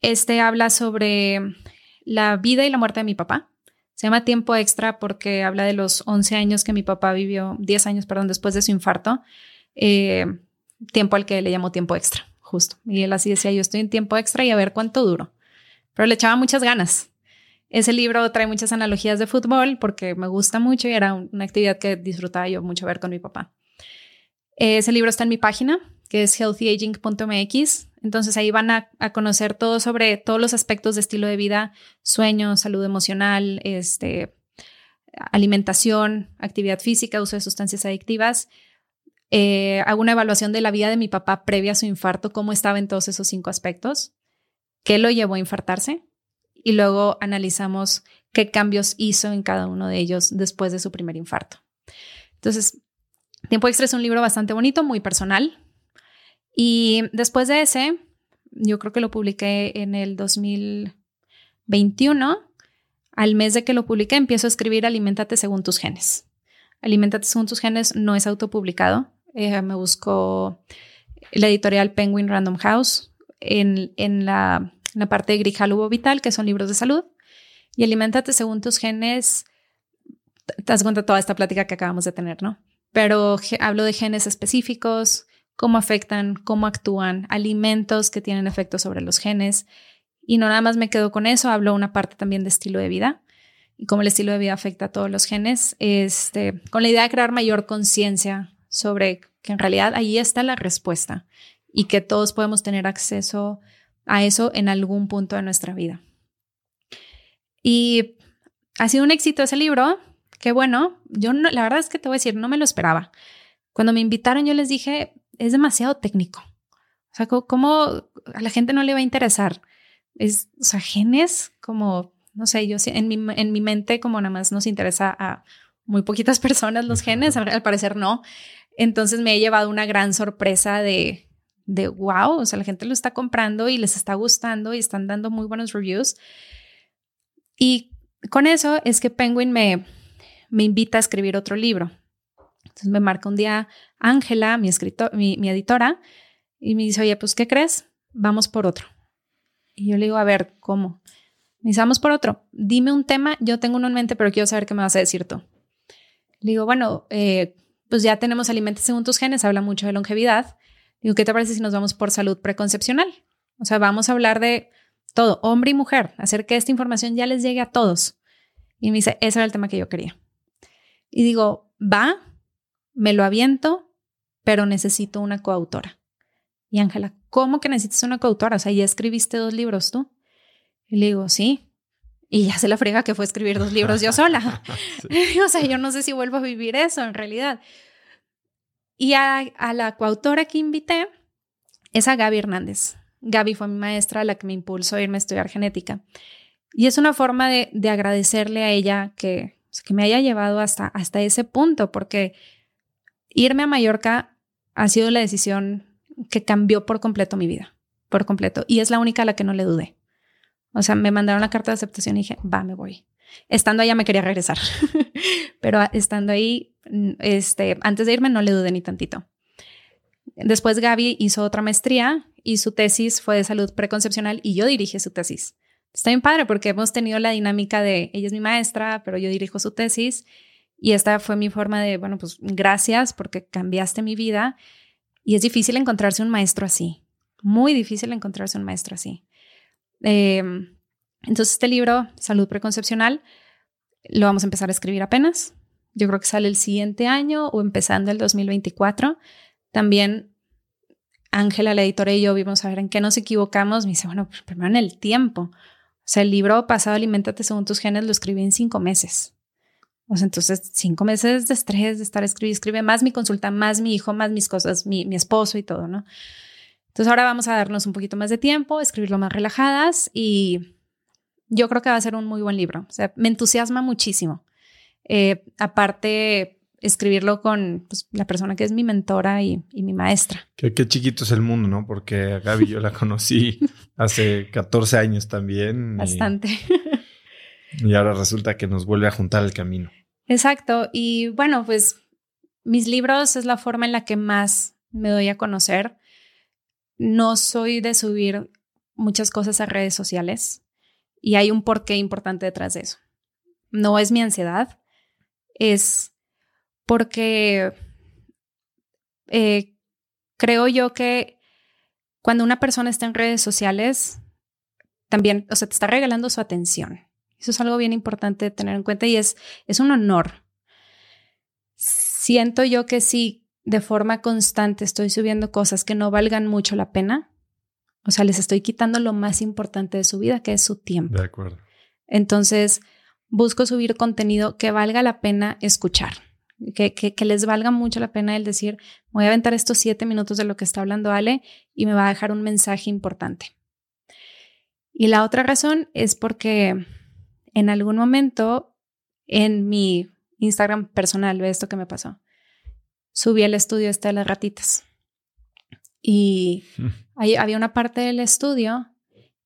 Este habla sobre la vida y la muerte de mi papá. Se llama Tiempo Extra porque habla de los 11 años que mi papá vivió, 10 años, perdón, después de su infarto. Eh, tiempo al que le llamo tiempo extra justo. Y él así decía, yo estoy en tiempo extra y a ver cuánto duro. Pero le echaba muchas ganas. Ese libro trae muchas analogías de fútbol porque me gusta mucho y era una actividad que disfrutaba yo mucho ver con mi papá. Ese libro está en mi página, que es healthyaging.mx. Entonces ahí van a, conocer todo sobre todos los aspectos de estilo de vida, sueño, salud emocional, este, alimentación, actividad física, uso de sustancias adictivas eh, hago una evaluación de la vida de mi papá previa a su infarto, cómo estaba en todos esos cinco aspectos, qué lo llevó a infartarse y luego analizamos qué cambios hizo en cada uno de ellos después de su primer infarto. Entonces, Tiempo Extra es un libro bastante bonito, muy personal. Y después de ese, yo creo que lo publiqué en el 2021. Al mes de que lo publiqué, empiezo a escribir Aliméntate según tus genes. Aliméntate según tus genes no es autopublicado, eh, me buscó la editorial Penguin Random House en, la, parte de Grijalbo Vital, que son libros de salud. Y alimentate según tus genes. Te das cuenta toda esta plática que acabamos de tener, ¿no? Pero hablo de genes específicos, cómo afectan, cómo actúan, alimentos que tienen efecto sobre los genes Y no nada más me quedo con eso, hablo una parte también de estilo de vida y cómo el estilo de vida afecta a todos los genes, este, con la idea de crear mayor conciencia sobre que en realidad ahí está la respuesta y que todos podemos tener acceso a eso en algún punto de nuestra vida. Y ha sido un éxito ese libro, qué bueno, yo no, la verdad es que te voy a decir, no me lo esperaba. Cuando me invitaron yo les dije, es demasiado técnico. O sea, ¿cómo a la gente no le va a interesar? Es, o sea, genes como, no sé, yo en mi, en mi mente como nada más nos interesa a muy poquitas personas los genes, al parecer no. Entonces me he llevado una gran sorpresa de, de wow, o sea, la gente lo está comprando y les está gustando y están dando muy buenos reviews. Y con eso es que Penguin me, me invita a escribir otro libro. Entonces me marca un día Ángela, mi, mi, mi editora, y me dice, oye, pues, ¿qué crees? Vamos por otro. Y yo le digo, a ver, ¿cómo? Me dice, vamos por otro. Dime un tema, yo tengo uno en mente, pero quiero saber qué me vas a decir tú. Le digo, bueno, eh, pues ya tenemos alimentos según tus genes, habla mucho de longevidad. Digo, ¿qué te parece si nos vamos por salud preconcepcional? O sea, vamos a hablar de todo, hombre y mujer, hacer que esta información ya les llegue a todos. Y me dice, ese era el tema que yo quería. Y digo, va, me lo aviento, pero necesito una coautora. Y Ángela, ¿cómo que necesitas una coautora? O sea, ya escribiste dos libros tú. Y le digo, sí. Y ya se la friega que fue escribir dos libros yo sola. o sea, yo no sé si vuelvo a vivir eso en realidad. Y a, la coautora que invité es a Gaby Hernández. Gaby fue mi maestra, la que me impulsó a irme a estudiar genética. Y es una forma de, de agradecerle a ella que, que me haya llevado hasta, hasta ese punto, porque irme a Mallorca ha sido la decisión que cambió por completo mi vida, por completo. Y es la única a la que no le dudé. O sea, me mandaron la carta de aceptación y dije, va, me voy. Estando allá me quería regresar, pero estando ahí, este, antes de irme no le dudé ni tantito. Después Gaby hizo otra maestría y su tesis fue de salud preconcepcional y yo dirigí su tesis. Está bien padre porque hemos tenido la dinámica de ella es mi maestra, pero yo dirijo su tesis y esta fue mi forma de, bueno, pues gracias porque cambiaste mi vida y es difícil encontrarse un maestro así, muy difícil encontrarse un maestro así. Em, entonces este libro, Salud Preconcepcional, lo vamos a empezar a escribir apenas. Yo creo que sale el siguiente año o empezando el 2024. También Ángela, la editora y yo vimos a ver en qué nos equivocamos. Me dice, bueno, pues, primero en el tiempo. O sea, el libro pasado Aliméntate según tus genes lo escribí en cinco meses. O sea, entonces cinco meses de estrés, de estar escribiendo, escribe más mi consulta, más mi hijo, más mis cosas, mi, mi esposo y todo, ¿no? Entonces ahora vamos a darnos un poquito más de tiempo, escribirlo más relajadas y yo creo que va a ser un muy buen libro. O sea, me entusiasma muchísimo. Eh, aparte, escribirlo con pues, la persona que es mi mentora y, mi maestra. Qué, chiquito es el mundo, ¿no? Porque a Gaby yo la conocí hace 14 años también. Bastante. Y, y ahora resulta que nos vuelve a juntar el camino. Exacto. Y bueno, pues mis libros es la forma en la que más me doy a conocer. No soy de subir muchas cosas a redes sociales. Y hay un porqué importante detrás de eso. No es mi ansiedad, es porque eh, creo yo que cuando una persona está en redes sociales, también, o sea, te está regalando su atención. Eso es algo bien importante de tener en cuenta y es, es un honor. Siento yo que si de forma constante estoy subiendo cosas que no valgan mucho la pena, o sea, les estoy quitando lo más importante de su vida, que es su tiempo. De acuerdo. Entonces, busco subir contenido que valga la pena escuchar, que, que, les valga mucho la pena el decir, voy a aventar estos siete minutos de lo que está hablando Ale y me va a dejar un mensaje importante. Y la otra razón es porque en algún momento en mi Instagram personal, ve esto que me pasó, subí el estudio este de las ratitas. Y ahí había una parte del estudio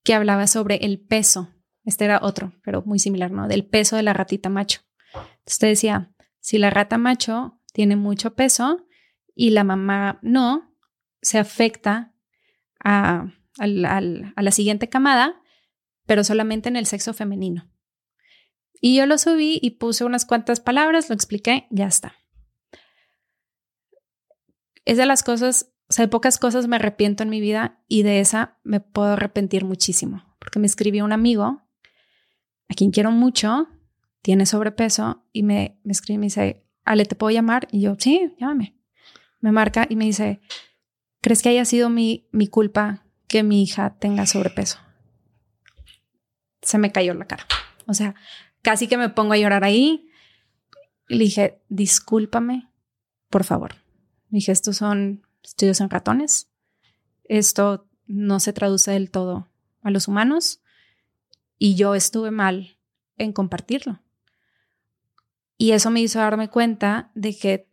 que hablaba sobre el peso. Este era otro, pero muy similar, ¿no? Del peso de la ratita macho. Entonces decía, si la rata macho tiene mucho peso y la mamá no, se afecta a, a la siguiente camada, pero solamente en el sexo femenino. Y yo lo subí y puse unas cuantas palabras, lo expliqué, ya está. Es de las cosas o sea, de pocas cosas me arrepiento en mi vida y de esa me puedo arrepentir muchísimo. porque me escribió un amigo a quien quiero mucho, tiene sobrepeso y me, me escribe y me dice, Ale, ¿te puedo llamar? Y yo, sí, llámame. Me marca y me dice, ¿crees que haya sido mi, mi culpa que mi hija tenga sobrepeso? Se me cayó la cara. O sea, casi que me pongo a llorar ahí. Y le dije, discúlpame, por favor. Dije, estos son estudios en ratones. Esto no se traduce del todo a los humanos. Y yo estuve mal en compartirlo. Y eso me hizo darme cuenta de que,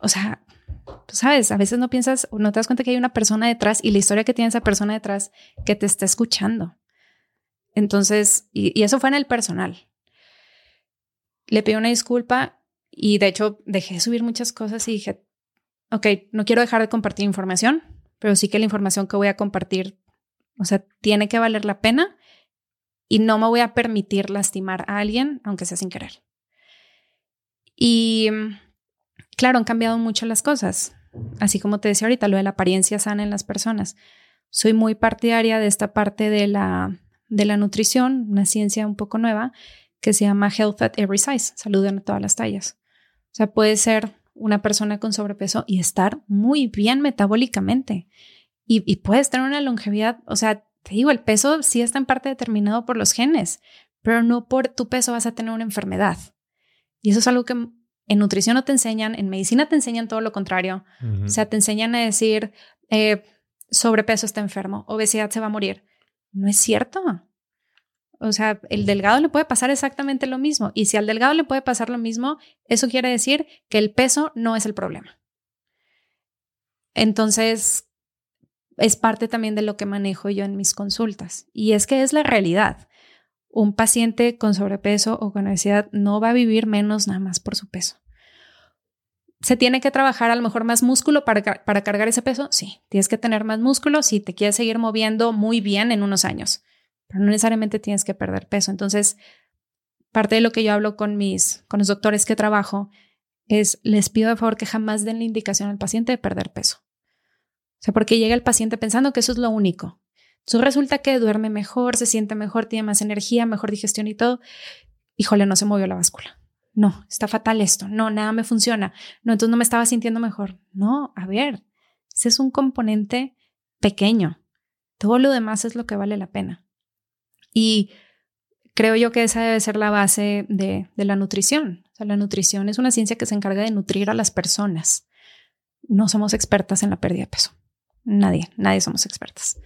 o sea, tú sabes, a veces no piensas no te das cuenta que hay una persona detrás y la historia que tiene esa persona detrás que te está escuchando. Entonces, y, eso fue en el personal. Le pedí una disculpa y de hecho dejé de subir muchas cosas y dije, ok, no quiero dejar de compartir información, pero sí que la información que voy a compartir, o sea, tiene que valer la pena y no me voy a permitir lastimar a alguien, aunque sea sin querer. Y claro, han cambiado mucho las cosas. Así como te decía ahorita, lo de la apariencia sana en las personas. Soy muy partidaria de esta parte de la de la nutrición, una ciencia un poco nueva que se llama Health at Every Size, salud en todas las tallas. O sea, puede ser una persona con sobrepeso y estar muy bien metabólicamente y, y puedes tener una longevidad, o sea, te digo, el peso sí está en parte determinado por los genes, pero no por tu peso vas a tener una enfermedad. Y eso es algo que en nutrición no te enseñan, en medicina te enseñan todo lo contrario. O sea, te enseñan a decir, eh, sobrepeso está enfermo, obesidad se va a morir. No es cierto. O sea, el delgado le puede pasar exactamente lo mismo. Y si al delgado le puede pasar lo mismo, eso quiere decir que el peso no es el problema. Entonces, es parte también de lo que manejo yo en mis consultas. Y es que es la realidad. Un paciente con sobrepeso o con obesidad no va a vivir menos nada más por su peso. ¿Se tiene que trabajar a lo mejor más músculo para, para cargar ese peso? Sí, tienes que tener más músculo si te quieres seguir moviendo muy bien en unos años, pero no necesariamente tienes que perder peso. Entonces, parte de lo que yo hablo con mis, con los doctores que trabajo es, les pido de favor que jamás den la indicación al paciente de perder peso. O sea, porque llega el paciente pensando que eso es lo único. Entonces resulta que duerme mejor, se siente mejor, tiene más energía, mejor digestión y todo. Híjole, no se movió la báscula no, está fatal esto, no, nada me funciona, no, entonces no me estaba sintiendo mejor. No, a ver, ese es un componente pequeño. Todo lo demás es lo que vale la pena. Y creo yo que esa debe ser la base de, la nutrición. O sea, la nutrición es una ciencia que se encarga de nutrir a las personas. No somos expertas en la pérdida de peso. Nadie, nadie somos expertas.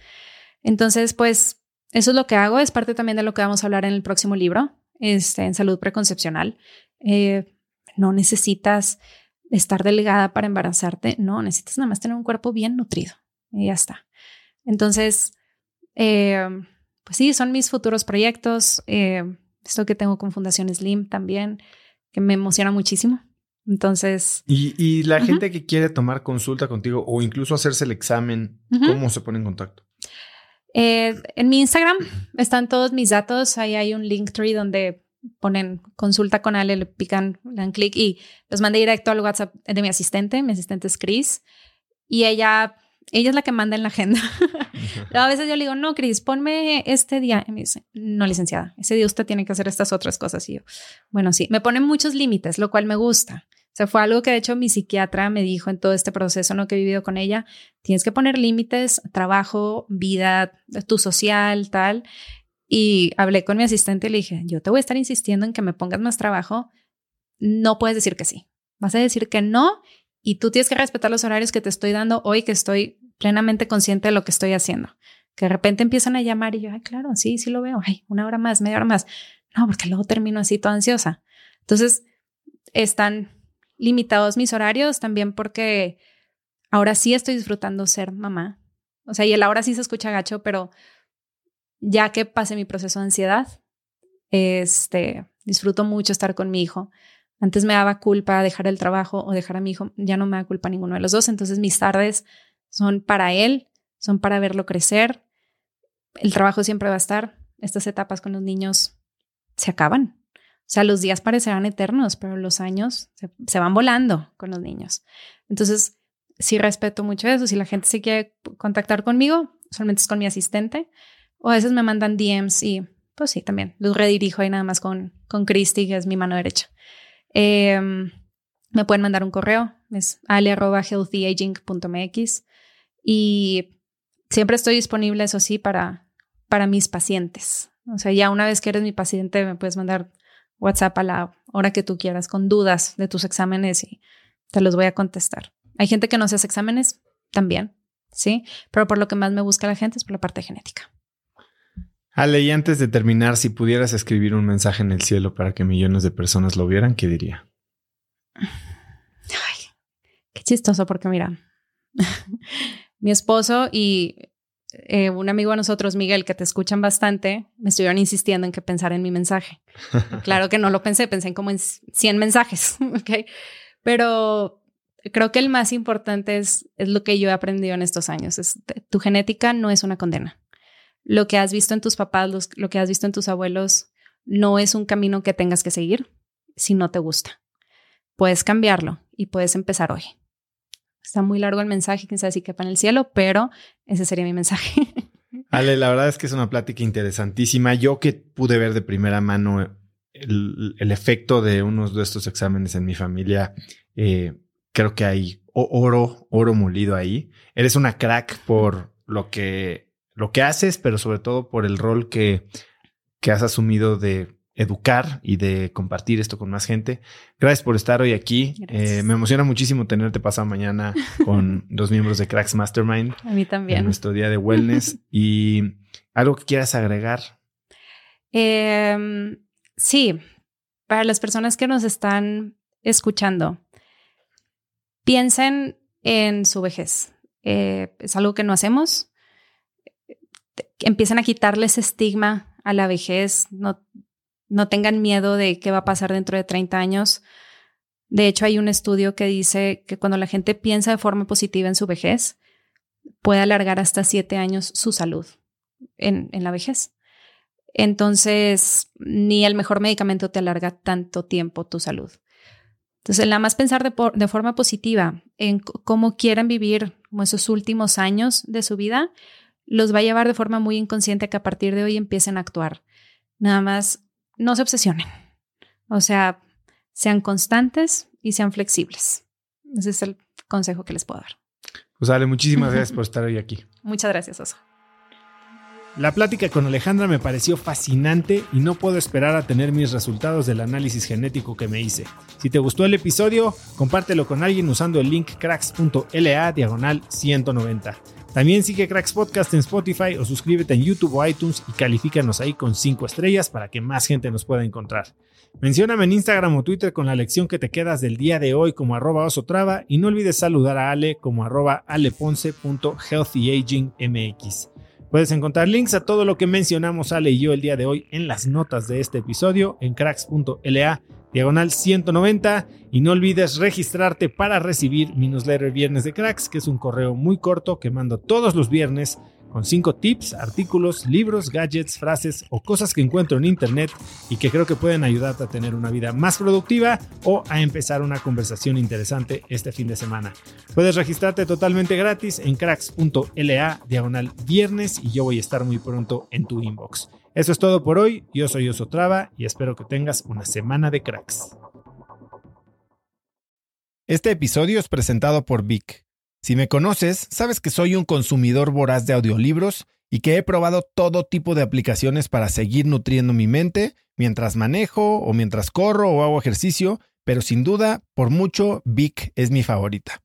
Entonces, pues, eso es lo que hago. Es parte también de lo que vamos a hablar en el próximo libro, este, en salud preconcepcional. Eh, no necesitas estar delgada para embarazarte, no, necesitas nada más tener un cuerpo bien nutrido y ya está. Entonces, eh, pues sí, son mis futuros proyectos. Eh, esto que tengo con Fundación Slim también, que me emociona muchísimo. Entonces. Y, la gente que quiere tomar consulta contigo o incluso hacerse el examen, ¿cómo se pone en contacto? en mi Instagram están todos mis datos. Ahí hay un link tree donde ponen consulta con Ale, le pican, le dan clic y los mandé directo al WhatsApp de mi asistente. Mi asistente es Chris y ella, ella es la que manda en la agenda. a veces yo le digo, no, Chris, ponme este día. Y me dice, no, licenciada, ese día usted tiene que hacer estas otras cosas. Y yo, bueno, sí, me ponen muchos límites, lo cual me gusta. O sea, fue algo que de hecho mi psiquiatra me dijo en todo este proceso ¿no? que he vivido con ella. Tienes que poner límites, trabajo, vida, tu social, tal. Y hablé con mi asistente y le dije, yo te voy a estar insistiendo en que me pongas más trabajo. No puedes decir que sí. Vas a decir que no y tú tienes que respetar los horarios que te estoy dando hoy que estoy plenamente consciente de lo que estoy haciendo. Que de repente empiezan a llamar y yo, ay, claro, sí, sí lo veo. Ay, una hora más, media hora más. No, porque luego termino así toda ansiosa. Entonces, están limitados mis horarios también porque ahora sí estoy disfrutando ser mamá. O sea, y el ahora sí se escucha gacho, pero ya que pasé mi proceso de ansiedad, este, disfruto mucho estar con mi hijo. Antes me daba culpa dejar el trabajo o dejar a mi hijo, ya no me da culpa ninguno de los dos, entonces mis tardes son para él, son para verlo crecer. El trabajo siempre va a estar. Estas etapas con los niños se acaban. O sea, los días parecerán eternos, pero los años se, se van volando con los niños. Entonces, sí respeto mucho eso. Si la gente se quiere contactar conmigo, solamente es con mi asistente O a veces me mandan DMs y pues sí, también los redirijo ahí nada más con, con Christy, que es mi mano derecha. Em, me pueden mandar un correo, es ale.healthyaging.mx y siempre estoy disponible, eso sí, para, para mis pacientes. O sea, ya una vez que eres mi paciente, me puedes mandar WhatsApp a la hora que tú quieras con dudas de tus exámenes y te los voy a contestar. Hay gente que no hace exámenes también, ¿sí? Pero por lo que más me busca la gente es por la parte genética. Ale, y antes de terminar, si pudieras escribir un mensaje en el cielo para que millones de personas lo vieran, ¿qué diría? Ay, qué chistoso, porque mira, mi esposo y eh, un amigo de nosotros, Miguel, que te escuchan bastante, me estuvieron insistiendo en que pensara en mi mensaje. claro que no lo pensé, pensé en como en 100 mensajes, ¿ok? Pero creo que el más importante es, es lo que yo he aprendido en estos años. Es, tu genética no es una condena lo que has visto en tus papás, lo que has visto en tus abuelos, no es un camino que tengas que seguir si no te gusta. Puedes cambiarlo y puedes empezar hoy. Está muy largo el mensaje, quién sabe si quepa en el cielo, pero ese sería mi mensaje. Ale, la verdad es que es una plática interesantísima. Yo que pude ver de primera mano el, efecto de unos de estos exámenes en mi familia, eh, creo que hay oro, oro molido ahí. Eres una crack por lo que lo que haces, pero sobre todo por el rol que, que has asumido de educar y de compartir esto con más gente. Gracias por estar hoy aquí. Eh, me emociona muchísimo tenerte pasado mañana con los miembros de Cracks Mastermind. A mí también. En nuestro día de wellness. y algo que quieras agregar. Em, sí, para las personas que nos están escuchando, piensen en su vejez. Eh, es algo que no hacemos empiecen a quitarles estigma a la vejez, no, no tengan miedo de qué va a pasar dentro de 30 años. De hecho, hay un estudio que dice que cuando la gente piensa de forma positiva en su vejez, puede alargar hasta 7 años su salud en, en la vejez. Entonces, ni el mejor medicamento te alarga tanto tiempo tu salud. Entonces, nada más pensar de, de, forma positiva en cómo quieren vivir esos últimos años de su vida, los va a llevar de forma muy inconsciente que a partir de hoy empiecen a actuar. Nada más, no se obsesionen. O sea, sean constantes y sean flexibles. Ese es el consejo que les puedo dar. Pues Ale, muchísimas gracias por estar hoy aquí. Muchas gracias, Oso. La plática con Alejandra me pareció fascinante y no puedo esperar a tener mis resultados del análisis genético que me hice. Si te gustó el episodio, compártelo con alguien usando el link cracks.la diagonal 190. También sigue Cracks Podcast en Spotify o suscríbete en YouTube o iTunes y califícanos ahí con 5 estrellas para que más gente nos pueda encontrar. Mencióname en Instagram o Twitter con la lección que te quedas del día de hoy como arroba osotrava y no olvides saludar a Ale como arroba aleponce.healthyagingmx. Puedes encontrar links a todo lo que mencionamos Ale y yo el día de hoy en las notas de este episodio en cracks.la diagonal 190 y no olvides registrarte para recibir mi newsletter Viernes de Cracks, que es un correo muy corto que mando todos los viernes con 5 tips, artículos, libros, gadgets, frases o cosas que encuentro en internet y que creo que pueden ayudarte a tener una vida más productiva o a empezar una conversación interesante este fin de semana. Puedes registrarte totalmente gratis en cracks.la diagonal viernes y yo voy a estar muy pronto en tu inbox. Eso es todo por hoy. Yo soy Osotrava y espero que tengas una semana de cracks. Este episodio es presentado por Vic. Si me conoces, sabes que soy un consumidor voraz de audiolibros y que he probado todo tipo de aplicaciones para seguir nutriendo mi mente mientras manejo o mientras corro o hago ejercicio, pero sin duda, por mucho, Vic es mi favorita.